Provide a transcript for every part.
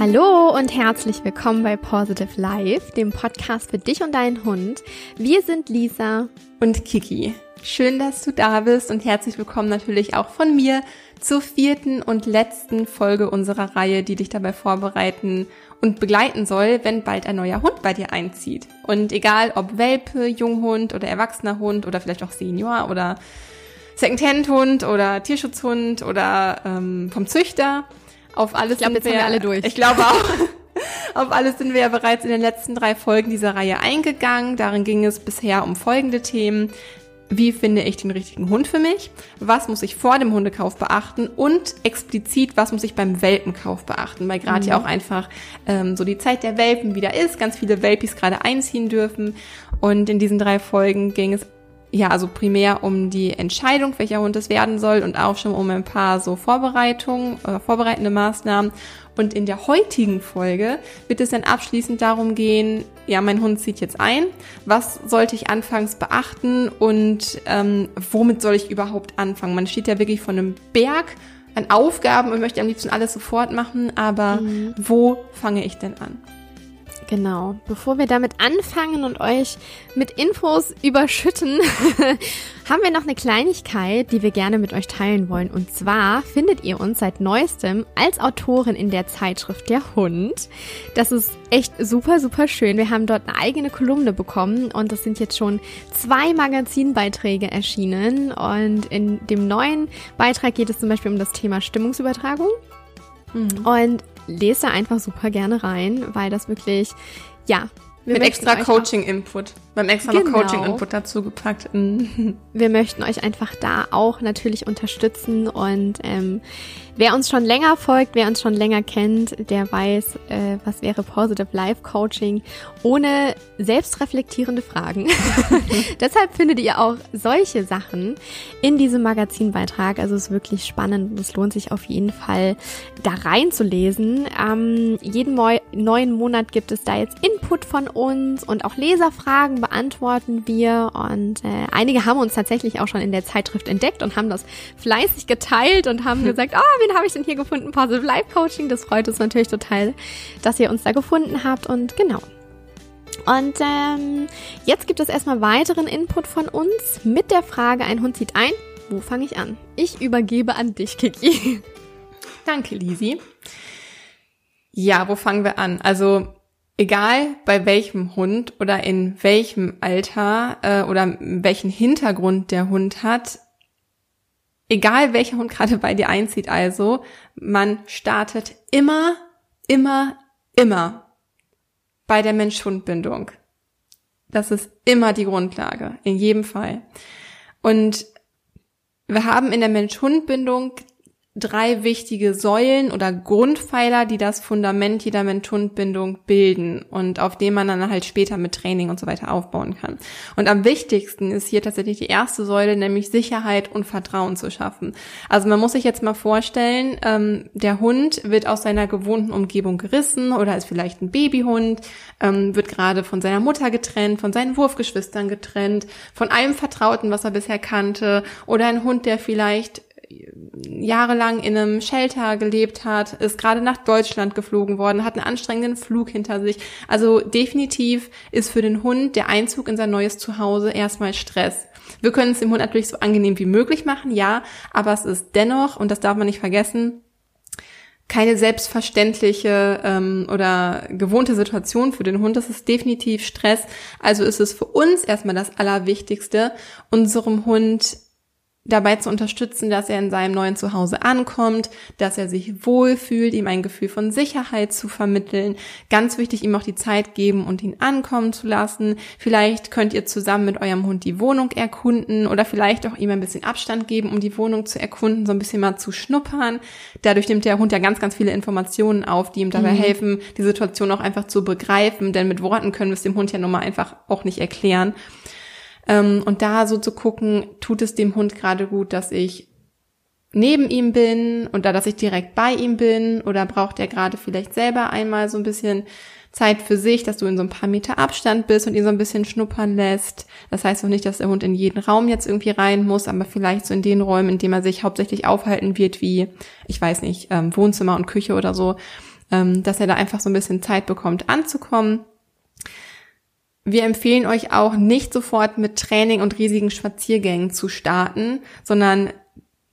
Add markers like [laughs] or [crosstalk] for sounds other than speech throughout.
Hallo und herzlich willkommen bei Positive Life, dem Podcast für dich und deinen Hund. Wir sind Lisa und Kiki. Schön, dass du da bist und herzlich willkommen natürlich auch von mir zur vierten und letzten Folge unserer Reihe, die dich dabei vorbereiten und begleiten soll, wenn bald ein neuer Hund bei dir einzieht. Und egal ob Welpe, Junghund oder erwachsener Hund oder vielleicht auch Senior oder Secondhand-Hund oder Tierschutzhund oder ähm, vom Züchter, auf alles ich glaub, sind wir, wir alle durch. Ich glaube auch. [laughs] Auf alles sind wir ja bereits in den letzten drei Folgen dieser Reihe eingegangen. Darin ging es bisher um folgende Themen. Wie finde ich den richtigen Hund für mich? Was muss ich vor dem Hundekauf beachten? Und explizit, was muss ich beim Welpenkauf beachten? Weil gerade mhm. ja auch einfach ähm, so die Zeit der Welpen wieder ist, ganz viele Welpis gerade einziehen dürfen. Und in diesen drei Folgen ging es ja, also primär um die Entscheidung, welcher Hund es werden soll und auch schon um ein paar so Vorbereitungen, äh, vorbereitende Maßnahmen. Und in der heutigen Folge wird es dann abschließend darum gehen, ja, mein Hund zieht jetzt ein. Was sollte ich anfangs beachten und ähm, womit soll ich überhaupt anfangen? Man steht ja wirklich von einem Berg an Aufgaben und möchte am liebsten alles sofort machen, aber mhm. wo fange ich denn an? Genau. Bevor wir damit anfangen und euch mit Infos überschütten, [laughs] haben wir noch eine Kleinigkeit, die wir gerne mit euch teilen wollen. Und zwar findet ihr uns seit neuestem als Autorin in der Zeitschrift Der Hund. Das ist echt super, super schön. Wir haben dort eine eigene Kolumne bekommen und das sind jetzt schon zwei Magazinbeiträge erschienen. Und in dem neuen Beitrag geht es zum Beispiel um das Thema Stimmungsübertragung. Mhm. Und lest da einfach super gerne rein, weil das wirklich, ja. Mit extra Coaching-Input. Beim extra genau. Coaching-Input dazu gepackt. wir möchten euch einfach da auch natürlich unterstützen und ähm, Wer uns schon länger folgt, wer uns schon länger kennt, der weiß, äh, was wäre Positive Life Coaching ohne selbstreflektierende Fragen. [laughs] Deshalb findet ihr auch solche Sachen in diesem Magazinbeitrag. Also es ist wirklich spannend und es lohnt sich auf jeden Fall da reinzulesen. Ähm, jeden neuen Monat gibt es da jetzt Input von uns und auch Leserfragen beantworten wir und äh, einige haben uns tatsächlich auch schon in der Zeitschrift entdeckt und haben das fleißig geteilt und haben [laughs] gesagt, oh, wen habe ich denn hier gefunden? Positive Life Coaching. Das freut uns natürlich total, dass ihr uns da gefunden habt. Und genau. Und ähm, jetzt gibt es erstmal weiteren Input von uns mit der Frage, ein Hund zieht ein. Wo fange ich an? Ich übergebe an dich, Kiki. [laughs] Danke, Lisi. Ja, wo fangen wir an? Also egal bei welchem Hund oder in welchem Alter äh, oder welchen Hintergrund der Hund hat, egal welcher Hund gerade bei dir einzieht, also, man startet immer, immer, immer bei der Mensch-Hund-Bindung. Das ist immer die Grundlage, in jedem Fall. Und wir haben in der Mensch-Hund-Bindung drei wichtige Säulen oder Grundpfeiler, die das Fundament jeder Mensch-Hund-Bindung bilden und auf dem man dann halt später mit Training und so weiter aufbauen kann. Und am wichtigsten ist hier tatsächlich die erste Säule, nämlich Sicherheit und Vertrauen zu schaffen. Also man muss sich jetzt mal vorstellen, ähm, der Hund wird aus seiner gewohnten Umgebung gerissen oder ist vielleicht ein Babyhund, ähm, wird gerade von seiner Mutter getrennt, von seinen Wurfgeschwistern getrennt, von allem Vertrauten, was er bisher kannte oder ein Hund, der vielleicht jahrelang in einem Shelter gelebt hat, ist gerade nach Deutschland geflogen worden, hat einen anstrengenden Flug hinter sich. Also definitiv ist für den Hund der Einzug in sein neues Zuhause erstmal Stress. Wir können es dem Hund natürlich so angenehm wie möglich machen, ja, aber es ist dennoch, und das darf man nicht vergessen, keine selbstverständliche ähm, oder gewohnte Situation für den Hund. Das ist definitiv Stress. Also ist es für uns erstmal das Allerwichtigste, unserem Hund dabei zu unterstützen, dass er in seinem neuen Zuhause ankommt, dass er sich wohlfühlt, ihm ein Gefühl von Sicherheit zu vermitteln. Ganz wichtig, ihm auch die Zeit geben und ihn ankommen zu lassen. Vielleicht könnt ihr zusammen mit eurem Hund die Wohnung erkunden oder vielleicht auch ihm ein bisschen Abstand geben, um die Wohnung zu erkunden, so ein bisschen mal zu schnuppern. Dadurch nimmt der Hund ja ganz, ganz viele Informationen auf, die ihm dabei mhm. helfen, die Situation auch einfach zu begreifen, denn mit Worten können wir es dem Hund ja nun mal einfach auch nicht erklären. Ähm, und da so zu gucken, tut es dem Hund gerade gut, dass ich neben ihm bin und da, dass ich direkt bei ihm bin oder braucht er gerade vielleicht selber einmal so ein bisschen Zeit für sich, dass du in so ein paar Meter Abstand bist und ihn so ein bisschen schnuppern lässt. Das heißt auch nicht, dass der Hund in jeden Raum jetzt irgendwie rein muss, aber vielleicht so in den Räumen, in denen er sich hauptsächlich aufhalten wird, wie, ich weiß nicht, ähm, Wohnzimmer und Küche oder so, ähm, dass er da einfach so ein bisschen Zeit bekommt anzukommen. Wir empfehlen euch auch nicht sofort mit Training und riesigen Spaziergängen zu starten, sondern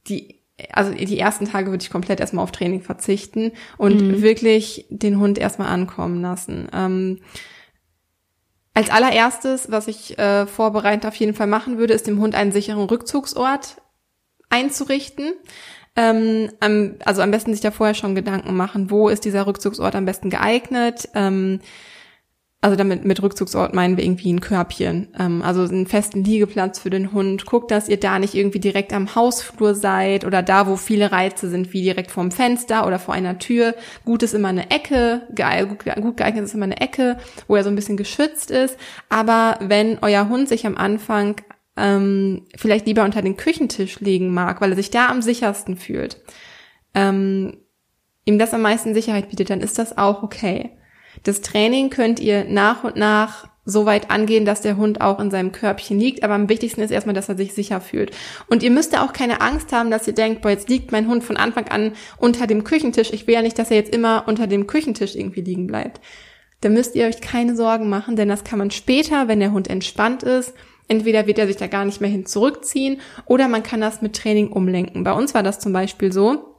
die also die ersten Tage würde ich komplett erstmal auf Training verzichten und mhm. wirklich den Hund erstmal ankommen lassen. Ähm, als allererstes, was ich äh, vorbereitend auf jeden Fall machen würde, ist dem Hund einen sicheren Rückzugsort einzurichten. Ähm, also am besten sich da vorher schon Gedanken machen, wo ist dieser Rückzugsort am besten geeignet. Ähm, also damit mit Rückzugsort meinen wir irgendwie ein Körbchen, ähm, also einen festen Liegeplatz für den Hund. Guckt, dass ihr da nicht irgendwie direkt am Hausflur seid oder da, wo viele Reize sind, wie direkt vorm Fenster oder vor einer Tür. Gut ist immer eine Ecke, gut geeignet ist immer eine Ecke, wo er so ein bisschen geschützt ist. Aber wenn euer Hund sich am Anfang ähm, vielleicht lieber unter den Küchentisch legen mag, weil er sich da am sichersten fühlt, ähm, ihm das am meisten Sicherheit bietet, dann ist das auch okay. Das Training könnt ihr nach und nach so weit angehen, dass der Hund auch in seinem Körbchen liegt. Aber am wichtigsten ist erstmal, dass er sich sicher fühlt. Und ihr müsst ja auch keine Angst haben, dass ihr denkt, boah, jetzt liegt mein Hund von Anfang an unter dem Küchentisch. Ich will ja nicht, dass er jetzt immer unter dem Küchentisch irgendwie liegen bleibt. Da müsst ihr euch keine Sorgen machen, denn das kann man später, wenn der Hund entspannt ist, entweder wird er sich da gar nicht mehr hin zurückziehen oder man kann das mit Training umlenken. Bei uns war das zum Beispiel so,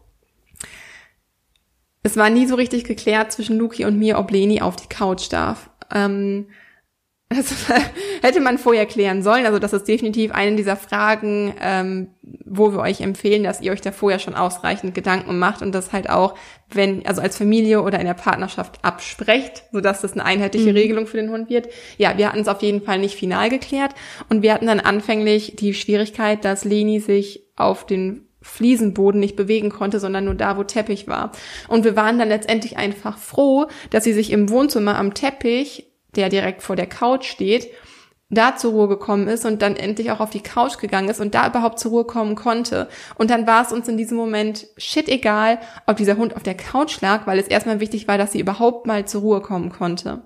es war nie so richtig geklärt zwischen Luki und mir, ob Leni auf die Couch darf. Ähm, [laughs] das hätte man vorher klären sollen. Also das ist definitiv eine dieser Fragen, ähm, wo wir euch empfehlen, dass ihr euch da vorher schon ausreichend Gedanken macht und das halt auch, wenn, also als Familie oder in der Partnerschaft absprecht, sodass das eine einheitliche mhm. Regelung für den Hund wird. Ja, wir hatten es auf jeden Fall nicht final geklärt und wir hatten dann anfänglich die Schwierigkeit, dass Leni sich auf den Fliesenboden nicht bewegen konnte, sondern nur da, wo Teppich war. Und wir waren dann letztendlich einfach froh, dass sie sich im Wohnzimmer am Teppich, der direkt vor der Couch steht, da zur Ruhe gekommen ist und dann endlich auch auf die Couch gegangen ist und da überhaupt zur Ruhe kommen konnte. Und dann war es uns in diesem Moment shit egal, ob dieser Hund auf der Couch lag, weil es erstmal wichtig war, dass sie überhaupt mal zur Ruhe kommen konnte.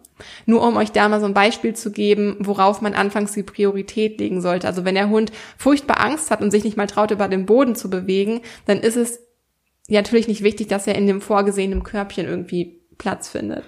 Nur um euch da mal so ein Beispiel zu geben, worauf man anfangs die Priorität legen sollte. Also wenn der Hund furchtbar Angst hat und sich nicht mal traut, über den Boden zu bewegen, dann ist es ja natürlich nicht wichtig, dass er in dem vorgesehenen Körbchen irgendwie Platz findet.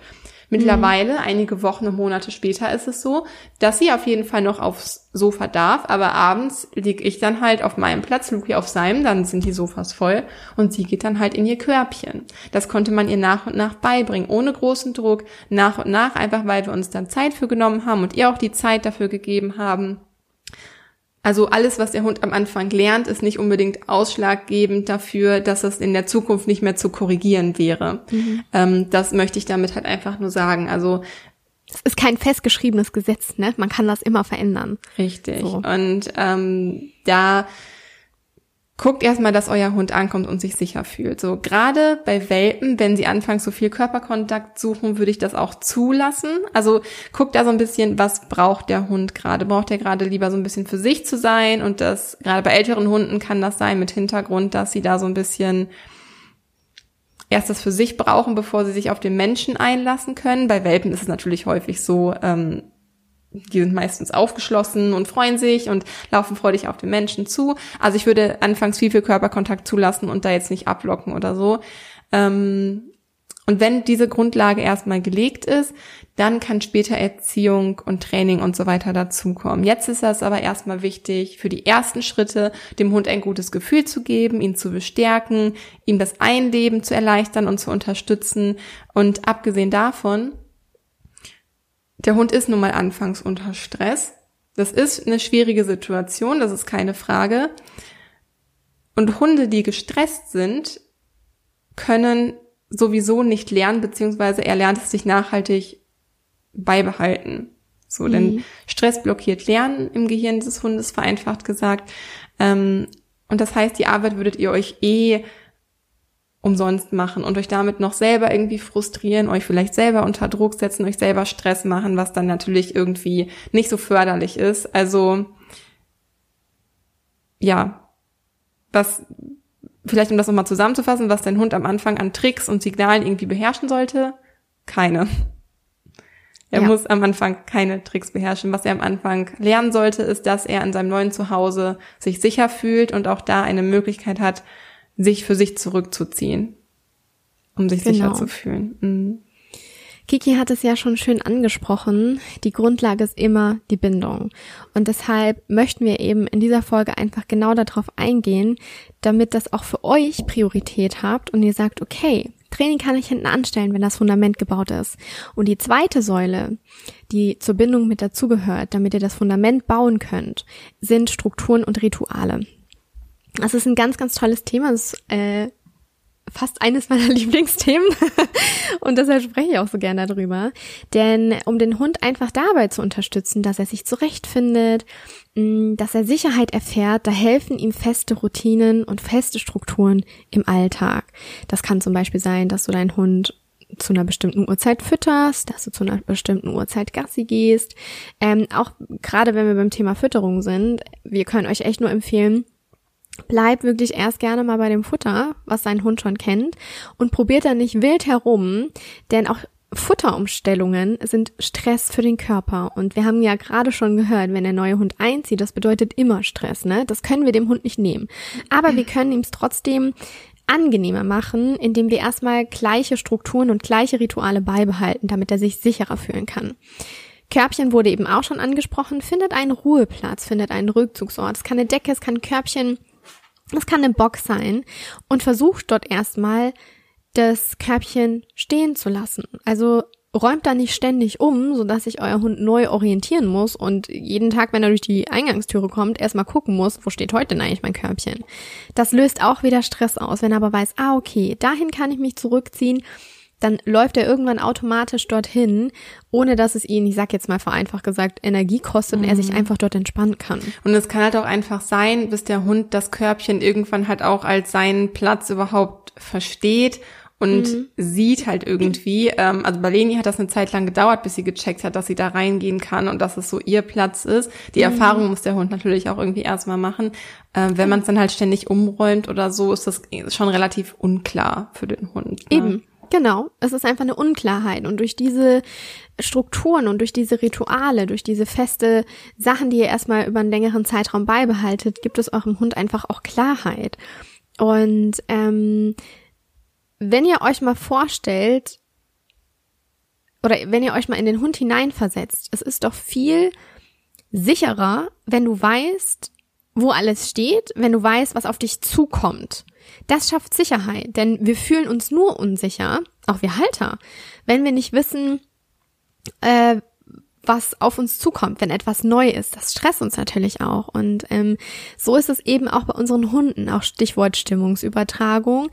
Mittlerweile, mhm. einige Wochen und Monate später, ist es so, dass sie auf jeden Fall noch aufs Sofa darf, aber abends lieg ich dann halt auf meinem Platz, Luki auf seinem, dann sind die Sofas voll und sie geht dann halt in ihr Körbchen. Das konnte man ihr nach und nach beibringen, ohne großen Druck, nach und nach, einfach weil wir uns dann Zeit für genommen haben und ihr auch die Zeit dafür gegeben haben. Also alles, was der Hund am Anfang lernt, ist nicht unbedingt ausschlaggebend dafür, dass es in der Zukunft nicht mehr zu korrigieren wäre. Mhm. Ähm, das möchte ich damit halt einfach nur sagen. Also es ist kein festgeschriebenes Gesetz, ne? Man kann das immer verändern. Richtig. So. Und ähm, da guckt erstmal, dass euer Hund ankommt und sich sicher fühlt. So gerade bei Welpen, wenn sie anfangs so viel Körperkontakt suchen, würde ich das auch zulassen. Also guckt da so ein bisschen, was braucht der Hund gerade? Braucht er gerade lieber so ein bisschen für sich zu sein? Und das gerade bei älteren Hunden kann das sein mit Hintergrund, dass sie da so ein bisschen erst das für sich brauchen, bevor sie sich auf den Menschen einlassen können. Bei Welpen ist es natürlich häufig so, ähm, die sind meistens aufgeschlossen und freuen sich und laufen freudig auf den Menschen zu. Also ich würde anfangs viel, viel Körperkontakt zulassen und da jetzt nicht ablocken oder so. Ähm, und wenn diese Grundlage erstmal gelegt ist, dann kann später Erziehung und Training und so weiter dazukommen. Jetzt ist es aber erstmal wichtig, für die ersten Schritte dem Hund ein gutes Gefühl zu geben, ihn zu bestärken, ihm das Einleben zu erleichtern und zu unterstützen. Und abgesehen davon der Hund ist nun mal anfangs unter Stress. Das ist eine schwierige Situation, das ist keine Frage. Und Hunde, die gestresst sind, können sowieso nicht lernen, beziehungsweise er lernt es sich nachhaltig beibehalten. So, mhm. denn Stress blockiert Lernen im Gehirn des Hundes, vereinfacht gesagt. Ähm, und das heißt, die Arbeit würdet ihr euch eh umsonst machen und euch damit noch selber irgendwie frustrieren, euch vielleicht selber unter Druck setzen, euch selber Stress machen, was dann natürlich irgendwie nicht so förderlich ist. Also ja, was vielleicht um das nochmal zusammenzufassen, was dein Hund am Anfang an Tricks und Signalen irgendwie beherrschen sollte, keine. Er ja. muss am Anfang keine Tricks beherrschen. Was er am Anfang lernen sollte, ist, dass er in seinem neuen Zuhause sich sicher fühlt und auch da eine Möglichkeit hat, sich für sich zurückzuziehen. um sich genau. sicher zu fühlen. Mhm. Kiki hat es ja schon schön angesprochen. Die Grundlage ist immer die Bindung. Und deshalb möchten wir eben in dieser Folge einfach genau darauf eingehen, damit das auch für euch Priorität habt und ihr sagt, okay, Training kann ich hinten anstellen, wenn das Fundament gebaut ist. Und die zweite Säule, die zur Bindung mit dazugehört, damit ihr das Fundament bauen könnt, sind Strukturen und Rituale. Das ist ein ganz, ganz tolles Thema. Das äh, fast eines meiner [laughs] Lieblingsthemen und deshalb spreche ich auch so gerne darüber. Denn um den Hund einfach dabei zu unterstützen, dass er sich zurechtfindet, mm, dass er Sicherheit erfährt, da helfen ihm feste Routinen und feste Strukturen im Alltag. Das kann zum Beispiel sein, dass du deinen Hund zu einer bestimmten Uhrzeit fütterst, dass du zu einer bestimmten Uhrzeit Gassi gehst. Ähm, auch gerade wenn wir beim Thema Fütterung sind, wir können euch echt nur empfehlen, Bleib wirklich erst gerne mal bei dem Futter, was dein Hund schon kennt, und probiert da nicht wild herum, denn auch Futterumstellungen sind Stress für den Körper. Und wir haben ja gerade schon gehört, wenn der neue Hund einzieht, das bedeutet immer Stress, ne? Das können wir dem Hund nicht nehmen. Aber wir können ihm es trotzdem angenehmer machen, indem wir erstmal gleiche Strukturen und gleiche Rituale beibehalten, damit er sich sicherer fühlen kann. Körbchen wurde eben auch schon angesprochen, findet einen Ruheplatz, findet einen Rückzugsort. Es kann eine Decke, es kann ein Körbchen es kann eine Box sein und versucht dort erstmal das Körbchen stehen zu lassen. Also räumt da nicht ständig um, sodass sich euer Hund neu orientieren muss und jeden Tag, wenn er durch die Eingangstüre kommt, erstmal gucken muss, wo steht heute denn eigentlich mein Körbchen. Das löst auch wieder Stress aus, wenn er aber weiß, ah, okay, dahin kann ich mich zurückziehen dann läuft er irgendwann automatisch dorthin, ohne dass es ihn, ich sag jetzt mal vereinfacht gesagt, Energie kostet mhm. und er sich mhm. einfach dort entspannen kann. Und es kann halt auch einfach sein, bis der Hund das Körbchen irgendwann halt auch als seinen Platz überhaupt versteht und mhm. sieht halt irgendwie, ähm, also bei Leni hat das eine Zeit lang gedauert, bis sie gecheckt hat, dass sie da reingehen kann und dass es so ihr Platz ist. Die mhm. Erfahrung muss der Hund natürlich auch irgendwie erstmal machen. Ähm, wenn man es dann halt ständig umräumt oder so, ist das schon relativ unklar für den Hund. Ne? Eben. Genau, es ist einfach eine Unklarheit und durch diese Strukturen und durch diese Rituale, durch diese feste Sachen, die ihr erstmal über einen längeren Zeitraum beibehaltet, gibt es eurem Hund einfach auch Klarheit. Und ähm, wenn ihr euch mal vorstellt, oder wenn ihr euch mal in den Hund hineinversetzt, es ist doch viel sicherer, wenn du weißt, wo alles steht, wenn du weißt, was auf dich zukommt. Das schafft Sicherheit, denn wir fühlen uns nur unsicher, auch wir Halter, wenn wir nicht wissen, äh, was auf uns zukommt, wenn etwas neu ist. Das stresst uns natürlich auch. Und ähm, so ist es eben auch bei unseren Hunden, auch Stichwort Stimmungsübertragung.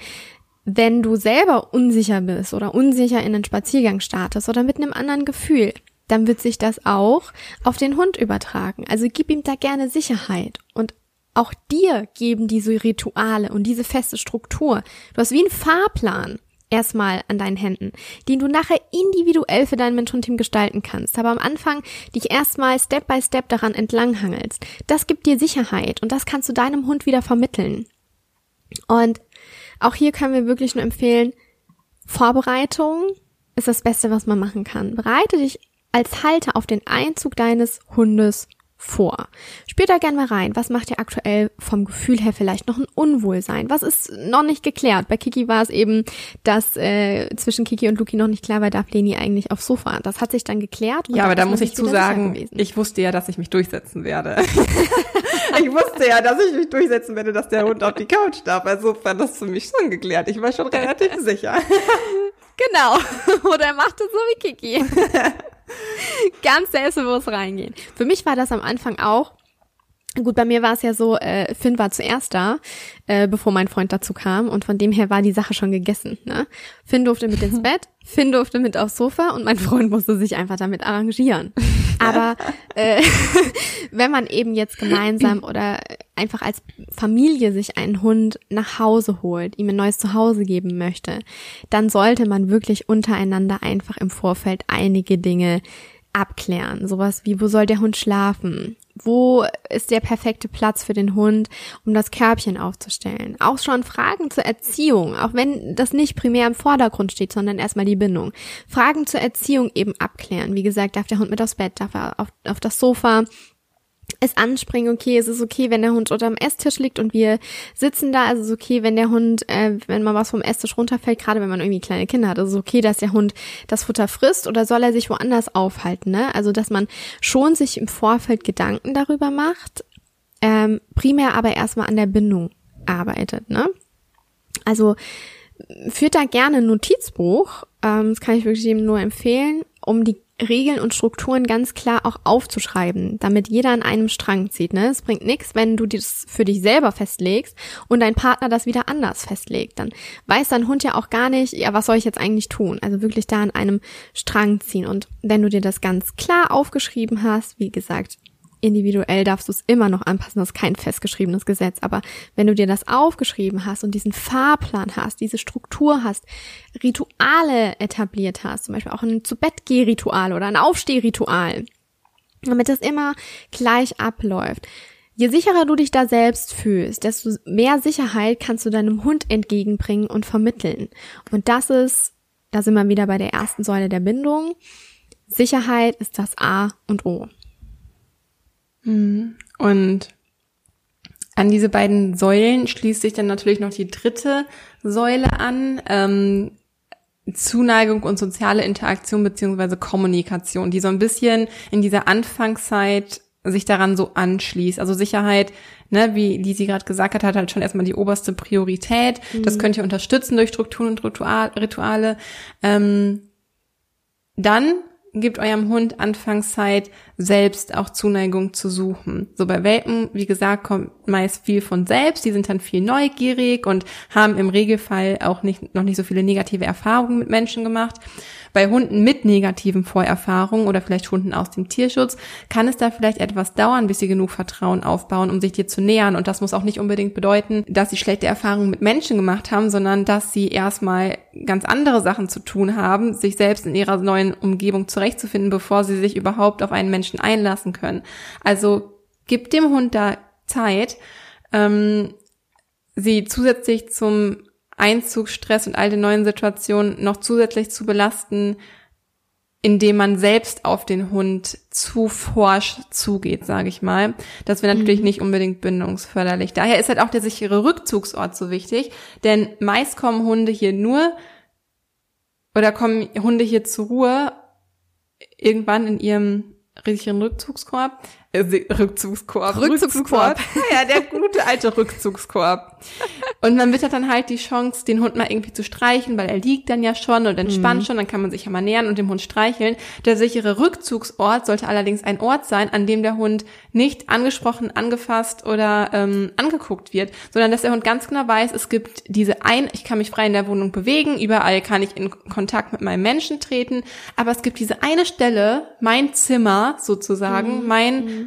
Wenn du selber unsicher bist oder unsicher in den Spaziergang startest oder mit einem anderen Gefühl, dann wird sich das auch auf den Hund übertragen. Also gib ihm da gerne Sicherheit und auch dir geben diese Rituale und diese feste Struktur. Du hast wie einen Fahrplan erstmal an deinen Händen, den du nachher individuell für dein Mentorenteam gestalten kannst. Aber am Anfang dich erstmal Step by Step daran entlanghangelst. Das gibt dir Sicherheit und das kannst du deinem Hund wieder vermitteln. Und auch hier können wir wirklich nur empfehlen, Vorbereitung ist das Beste, was man machen kann. Bereite dich als Halter auf den Einzug deines Hundes vor. Spürt da gerne mal rein. Was macht ihr aktuell vom Gefühl her vielleicht noch ein Unwohlsein? Was ist noch nicht geklärt? Bei Kiki war es eben, dass äh, zwischen Kiki und Luki noch nicht klar war, darf Leni eigentlich aufs Sofa. Das hat sich dann geklärt. ja, aber da muss ich zu sagen, ich wusste ja, dass ich mich durchsetzen werde. [laughs] ich wusste ja, dass ich mich durchsetzen werde, dass der Hund auf die Couch darf. Also war das für mich schon geklärt. Ich war schon relativ sicher. [laughs] Genau. [laughs] Oder er macht es so wie Kiki. Ganz selbstbewusst reingehen. Für mich war das am Anfang auch. Gut, bei mir war es ja so, äh, Finn war zuerst da, äh, bevor mein Freund dazu kam und von dem her war die Sache schon gegessen. Ne? Finn durfte mit ins [laughs] Bett, Finn durfte mit aufs Sofa und mein [laughs] Freund musste sich einfach damit arrangieren. [laughs] Aber äh, wenn man eben jetzt gemeinsam oder einfach als Familie sich einen Hund nach Hause holt, ihm ein neues Zuhause geben möchte, dann sollte man wirklich untereinander einfach im Vorfeld einige Dinge abklären. Sowas wie, wo soll der Hund schlafen? Wo ist der perfekte Platz für den Hund, um das Körbchen aufzustellen? Auch schon Fragen zur Erziehung, auch wenn das nicht primär im Vordergrund steht, sondern erstmal die Bindung. Fragen zur Erziehung eben abklären. Wie gesagt, darf der Hund mit aufs Bett, darf er auf, auf das Sofa? Es anspringen, okay, es ist okay, wenn der Hund unter dem Esstisch liegt und wir sitzen da, also es ist okay, wenn der Hund, äh, wenn mal was vom Esstisch runterfällt, gerade wenn man irgendwie kleine Kinder hat, also es ist okay, dass der Hund das Futter frisst oder soll er sich woanders aufhalten, ne? Also dass man schon sich im Vorfeld Gedanken darüber macht, ähm, primär aber erstmal an der Bindung arbeitet, ne? Also führt da gerne ein Notizbuch, ähm, das kann ich wirklich jedem nur empfehlen, um die Regeln und Strukturen ganz klar auch aufzuschreiben, damit jeder an einem Strang zieht. Ne? Es bringt nichts, wenn du das für dich selber festlegst und dein Partner das wieder anders festlegt. Dann weiß dein Hund ja auch gar nicht, ja, was soll ich jetzt eigentlich tun? Also wirklich da an einem Strang ziehen. Und wenn du dir das ganz klar aufgeschrieben hast, wie gesagt, individuell darfst du es immer noch anpassen, das ist kein festgeschriebenes Gesetz. Aber wenn du dir das aufgeschrieben hast und diesen Fahrplan hast, diese Struktur hast, Rituale etabliert hast, zum Beispiel auch ein zu Bett ritual oder ein Aufstehritual, damit das immer gleich abläuft. Je sicherer du dich da selbst fühlst, desto mehr Sicherheit kannst du deinem Hund entgegenbringen und vermitteln. Und das ist, da sind wir wieder bei der ersten Säule der Bindung. Sicherheit ist das A und O. Mhm. Und an diese beiden Säulen schließt sich dann natürlich noch die dritte Säule an. Ähm, Zuneigung und soziale Interaktion beziehungsweise Kommunikation, die so ein bisschen in dieser Anfangszeit sich daran so anschließt. Also Sicherheit, ne, wie die sie gerade gesagt hat, hat halt schon erstmal die oberste Priorität. Mhm. Das könnt ihr unterstützen durch Strukturen und Rituale. Ähm, dann gebt eurem Hund Anfangszeit selbst auch Zuneigung zu suchen. So bei Welpen, wie gesagt, kommt meist viel von selbst. Die sind dann viel neugierig und haben im Regelfall auch nicht, noch nicht so viele negative Erfahrungen mit Menschen gemacht. Bei Hunden mit negativen Vorerfahrungen oder vielleicht Hunden aus dem Tierschutz kann es da vielleicht etwas dauern, bis sie genug Vertrauen aufbauen, um sich dir zu nähern. Und das muss auch nicht unbedingt bedeuten, dass sie schlechte Erfahrungen mit Menschen gemacht haben, sondern dass sie erstmal ganz andere Sachen zu tun haben, sich selbst in ihrer neuen Umgebung zurechtzufinden, bevor sie sich überhaupt auf einen Menschen einlassen können. Also gib dem Hund da Zeit, ähm, sie zusätzlich zum Einzugsstress und all den neuen Situationen noch zusätzlich zu belasten, indem man selbst auf den Hund zu forsch zugeht, sage ich mal. Das wäre natürlich mhm. nicht unbedingt bindungsförderlich. Daher ist halt auch der sichere Rückzugsort so wichtig, denn meist kommen Hunde hier nur oder kommen Hunde hier zur Ruhe irgendwann in ihrem sicheren Rückzugskorb, Rückzugskorb. Rückzugskorb. [laughs] ja, der gute alte Rückzugskorb. Und man wird dann halt die Chance, den Hund mal irgendwie zu streichen, weil er liegt dann ja schon und entspannt mhm. schon, dann kann man sich ja mal nähern und dem Hund streicheln. Der sichere Rückzugsort sollte allerdings ein Ort sein, an dem der Hund nicht angesprochen, angefasst oder ähm, angeguckt wird, sondern dass der Hund ganz genau weiß, es gibt diese ein, ich kann mich frei in der Wohnung bewegen, überall kann ich in Kontakt mit meinem Menschen treten, aber es gibt diese eine Stelle, mein Zimmer sozusagen, mhm. mein mhm.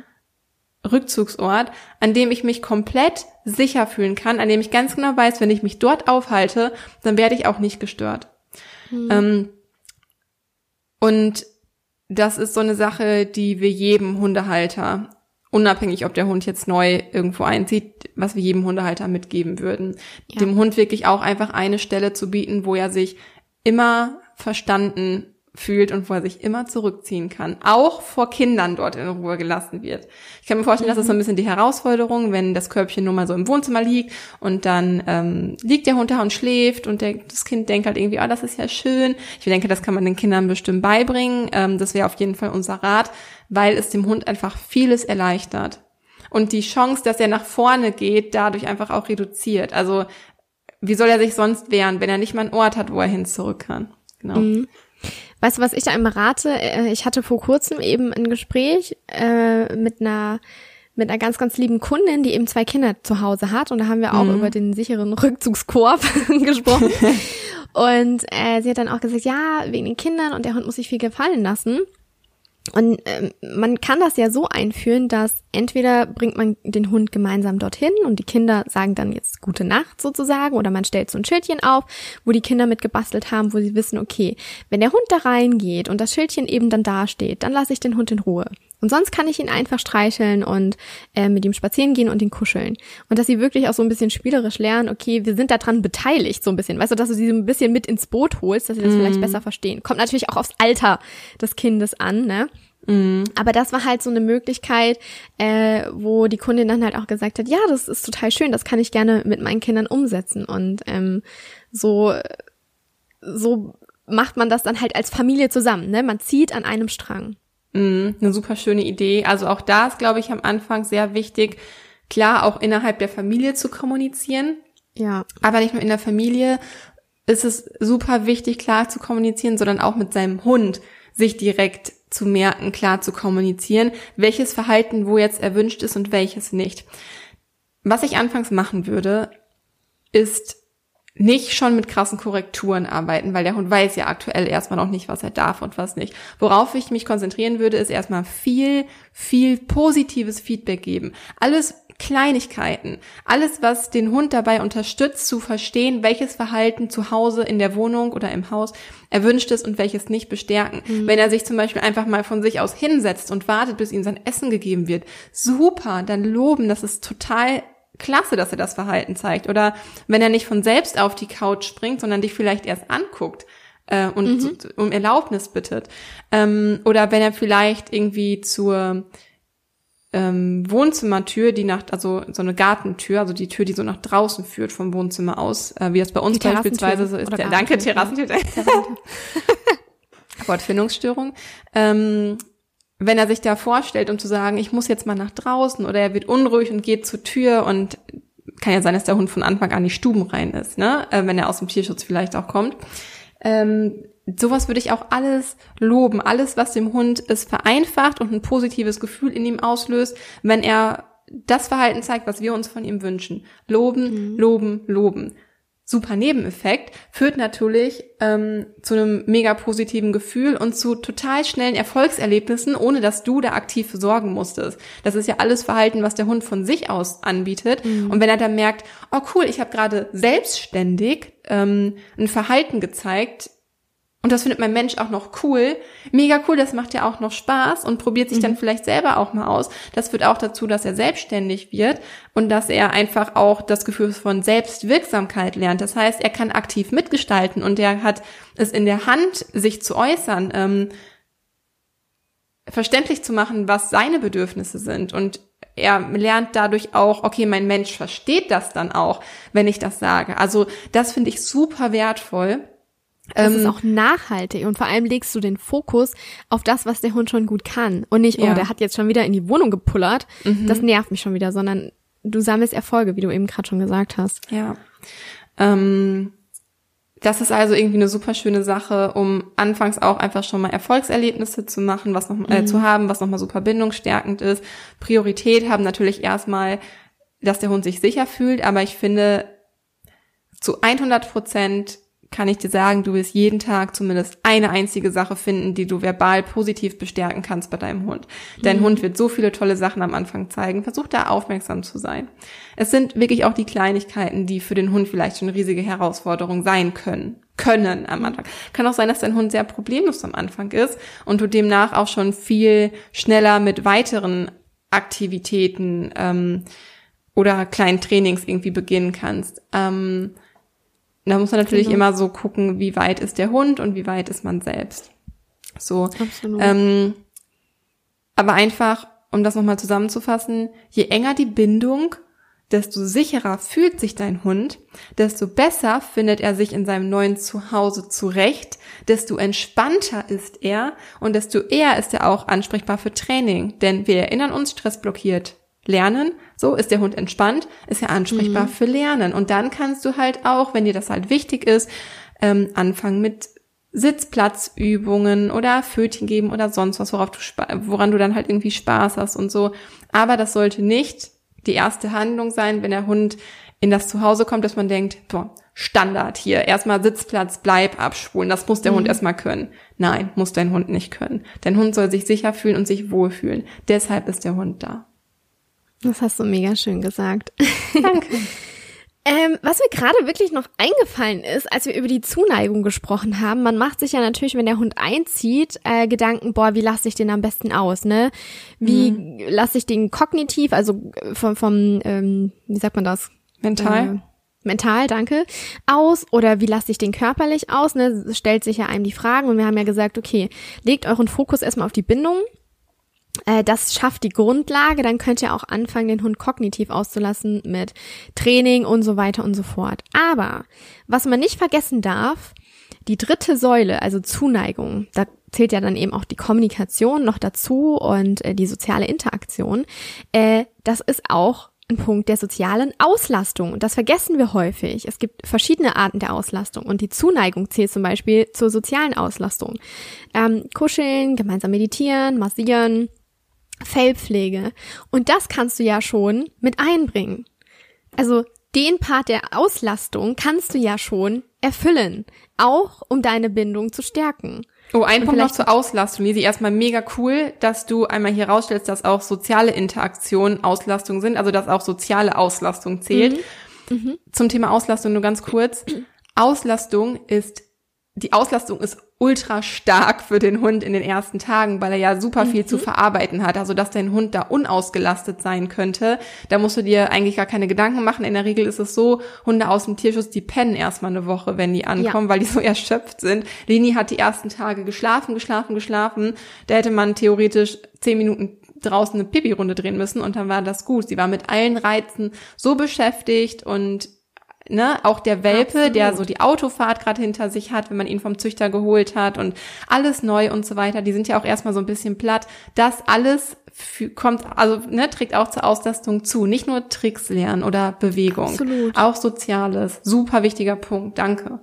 Rückzugsort, an dem ich mich komplett sicher fühlen kann, an dem ich ganz genau weiß, wenn ich mich dort aufhalte, dann werde ich auch nicht gestört. Mhm. Ähm, und das ist so eine Sache, die wir jedem Hundehalter, unabhängig ob der Hund jetzt neu irgendwo einzieht, was wir jedem Hundehalter mitgeben würden, ja. dem Hund wirklich auch einfach eine Stelle zu bieten, wo er sich immer verstanden fühlt und wo er sich immer zurückziehen kann. Auch vor Kindern dort in Ruhe gelassen wird. Ich kann mir vorstellen, mhm. das ist so ein bisschen die Herausforderung, wenn das Körbchen nur mal so im Wohnzimmer liegt und dann ähm, liegt der Hund da und schläft und der, das Kind denkt halt irgendwie, oh, das ist ja schön. Ich denke, das kann man den Kindern bestimmt beibringen. Ähm, das wäre auf jeden Fall unser Rat, weil es dem Hund einfach vieles erleichtert. Und die Chance, dass er nach vorne geht, dadurch einfach auch reduziert. Also wie soll er sich sonst wehren, wenn er nicht mal einen Ort hat, wo er hin zurück kann? Genau. Mhm. Weißt du, was ich da immer rate? Äh, ich hatte vor kurzem eben ein Gespräch äh, mit einer mit einer ganz, ganz lieben Kundin, die eben zwei Kinder zu Hause hat. Und da haben wir auch mhm. über den sicheren Rückzugskorb [laughs] gesprochen. [laughs] und äh, sie hat dann auch gesagt, ja, wegen den Kindern und der Hund muss sich viel gefallen lassen. Und ähm, man kann das ja so einführen, dass entweder bringt man den Hund gemeinsam dorthin und die Kinder sagen dann jetzt gute Nacht sozusagen oder man stellt so ein Schildchen auf, wo die Kinder mit gebastelt haben, wo sie wissen, okay, wenn der Hund da reingeht und das Schildchen eben dann dasteht, dann lasse ich den Hund in Ruhe. Und sonst kann ich ihn einfach streicheln und äh, mit ihm spazieren gehen und ihn kuscheln. Und dass sie wirklich auch so ein bisschen spielerisch lernen, okay, wir sind daran beteiligt, so ein bisschen. Weißt du, dass du sie so ein bisschen mit ins Boot holst, dass sie das mm. vielleicht besser verstehen. Kommt natürlich auch aufs Alter des Kindes an, ne? Mhm. Aber das war halt so eine Möglichkeit, äh, wo die Kundin dann halt auch gesagt hat, ja, das ist total schön, das kann ich gerne mit meinen Kindern umsetzen. Und ähm, so, so macht man das dann halt als Familie zusammen. Ne? Man zieht an einem Strang. Mhm, eine super schöne Idee. Also auch da ist, glaube ich, am Anfang sehr wichtig, klar auch innerhalb der Familie zu kommunizieren. Ja. Aber nicht nur in der Familie ist es super wichtig, klar zu kommunizieren, sondern auch mit seinem Hund sich direkt zu merken, klar zu kommunizieren, welches Verhalten wo jetzt erwünscht ist und welches nicht. Was ich anfangs machen würde, ist nicht schon mit krassen Korrekturen arbeiten, weil der Hund weiß ja aktuell erstmal noch nicht, was er darf und was nicht. Worauf ich mich konzentrieren würde, ist erstmal viel, viel positives Feedback geben. Alles Kleinigkeiten. Alles, was den Hund dabei unterstützt, zu verstehen, welches Verhalten zu Hause, in der Wohnung oder im Haus erwünscht ist und welches nicht bestärken. Mhm. Wenn er sich zum Beispiel einfach mal von sich aus hinsetzt und wartet, bis ihm sein Essen gegeben wird, super, dann loben, das ist total klasse, dass er das Verhalten zeigt. Oder wenn er nicht von selbst auf die Couch springt, sondern dich vielleicht erst anguckt äh, und mhm. um Erlaubnis bittet. Ähm, oder wenn er vielleicht irgendwie zur ähm, Wohnzimmertür, die nach, also so eine Gartentür, also die Tür, die so nach draußen führt vom Wohnzimmer aus, äh, wie das bei uns beispielsweise so ist. Der, danke, Terrassentür. [laughs] [laughs] Wortfindungsstörung. Ähm, wenn er sich da vorstellt, um zu sagen, ich muss jetzt mal nach draußen oder er wird unruhig und geht zur Tür und kann ja sein, dass der Hund von Anfang an die Stuben rein ist, ne? Äh, wenn er aus dem Tierschutz vielleicht auch kommt. Ähm, sowas würde ich auch alles loben. Alles, was dem Hund es vereinfacht und ein positives Gefühl in ihm auslöst, wenn er das Verhalten zeigt, was wir uns von ihm wünschen. Loben, mhm. loben, loben super Nebeneffekt, führt natürlich ähm, zu einem mega positiven Gefühl und zu total schnellen Erfolgserlebnissen, ohne dass du da aktiv sorgen musstest. Das ist ja alles Verhalten, was der Hund von sich aus anbietet. Mhm. Und wenn er dann merkt, oh cool, ich habe gerade selbstständig ähm, ein Verhalten gezeigt, und das findet mein Mensch auch noch cool. Mega cool, das macht ja auch noch Spaß und probiert sich mhm. dann vielleicht selber auch mal aus. Das führt auch dazu, dass er selbstständig wird und dass er einfach auch das Gefühl von Selbstwirksamkeit lernt. Das heißt, er kann aktiv mitgestalten und er hat es in der Hand, sich zu äußern, ähm, verständlich zu machen, was seine Bedürfnisse sind. Und er lernt dadurch auch, okay, mein Mensch versteht das dann auch, wenn ich das sage. Also das finde ich super wertvoll. Das ähm, ist auch nachhaltig und vor allem legst du den Fokus auf das, was der Hund schon gut kann und nicht, oh, ja. der hat jetzt schon wieder in die Wohnung gepullert, mhm. das nervt mich schon wieder, sondern du sammelst Erfolge, wie du eben gerade schon gesagt hast. Ja. Ähm, das ist also irgendwie eine super schöne Sache, um anfangs auch einfach schon mal Erfolgserlebnisse zu machen, was noch äh, mhm. zu haben, was nochmal super bindungsstärkend ist. Priorität haben natürlich erstmal, dass der Hund sich sicher fühlt, aber ich finde zu 100 Prozent kann ich dir sagen, du wirst jeden Tag zumindest eine einzige Sache finden, die du verbal positiv bestärken kannst bei deinem Hund. Dein mhm. Hund wird so viele tolle Sachen am Anfang zeigen. Versuch da aufmerksam zu sein. Es sind wirklich auch die Kleinigkeiten, die für den Hund vielleicht schon eine riesige Herausforderung sein können. Können am Anfang. Kann auch sein, dass dein Hund sehr problemlos am Anfang ist und du demnach auch schon viel schneller mit weiteren Aktivitäten ähm, oder kleinen Trainings irgendwie beginnen kannst. Ähm, da muss man natürlich genau. immer so gucken, wie weit ist der Hund und wie weit ist man selbst. So. Absolut. Ähm, aber einfach, um das nochmal zusammenzufassen, je enger die Bindung, desto sicherer fühlt sich dein Hund, desto besser findet er sich in seinem neuen Zuhause zurecht, desto entspannter ist er und desto eher ist er auch ansprechbar für Training. Denn wir erinnern uns, Stress blockiert Lernen. So ist der Hund entspannt, ist er ansprechbar mhm. für Lernen. Und dann kannst du halt auch, wenn dir das halt wichtig ist, ähm, anfangen mit Sitzplatzübungen oder Fötchen geben oder sonst was, worauf du woran du dann halt irgendwie Spaß hast und so. Aber das sollte nicht die erste Handlung sein, wenn der Hund in das Zuhause kommt, dass man denkt, boah, Standard hier, erstmal Sitzplatz, bleib abspulen, das muss der mhm. Hund erstmal können. Nein, muss dein Hund nicht können. Dein Hund soll sich sicher fühlen und sich wohlfühlen. Deshalb ist der Hund da. Das hast du mega schön gesagt. Danke. [laughs] ähm, was mir gerade wirklich noch eingefallen ist, als wir über die Zuneigung gesprochen haben, man macht sich ja natürlich, wenn der Hund einzieht, äh, Gedanken, boah, wie lasse ich den am besten aus, ne? Wie mhm. lasse ich den kognitiv, also vom, vom ähm, wie sagt man das? Mental. Äh, mental, danke, aus oder wie lasse ich den körperlich aus? Ne? Stellt sich ja einem die Fragen und wir haben ja gesagt, okay, legt euren Fokus erstmal auf die Bindung Äh, das schafft die Grundlage, dann könnt ihr auch anfangen, den Hund kognitiv auszulassen mit Training und so weiter und so fort. Aber was man nicht vergessen darf, die dritte Säule, also Zuneigung, da zählt ja dann eben auch die Kommunikation noch dazu und äh, die soziale Interaktion. Äh, das ist auch ein Punkt der sozialen Auslastung. Und das vergessen wir häufig. Es gibt verschiedene Arten der Auslastung und die Zuneigung zählt zum Beispiel zur sozialen Auslastung. Ähm, kuscheln, gemeinsam meditieren, massieren, Fellpflege. Und das kannst du ja schon mit einbringen. Also den Part der Auslastung kannst du ja schon erfüllen, auch um deine Bindung zu stärken. Oh, ein Und Punkt noch zur Auslastung. Lisi, erstmal mega cool, dass du einmal hier rausstellst, dass auch soziale Interaktionen Auslastung sind, also dass auch soziale Auslastung zählt. Mhm. Mhm. Zum Thema Auslastung nur ganz kurz. Auslastung ist, die Auslastung ist ultra stark für den Hund in den ersten Tagen, weil er ja super viel mhm. zu verarbeiten hat. Also dass dein Hund da unausgelastet sein könnte, da musst du dir eigentlich gar keine Gedanken machen. In der Regel ist es so, Hunde aus dem Tierschutz, die pennen erstmal eine Woche, wenn die ankommen, ja. weil die so [laughs] erschöpft sind. Leni hat die ersten Tage geschlafen, geschlafen, geschlafen. Da hätte man theoretisch zehn Minuten draußen eine Pipi-Runde drehen müssen und dann war das gut. Sie war mit allen Reizen so beschäftigt und ne, auch der Welpe, Absolut. der so die Autofahrt gerade hinter sich hat, wenn man ihn vom Züchter geholt hat und alles neu und so weiter, die sind ja auch erstmal so ein bisschen platt. Das alles kommt, also ne, trägt auch zur Auslastung zu. Nicht nur Tricks lernen oder Bewegung, Absolut. auch Soziales. Super wichtiger Punkt. Danke.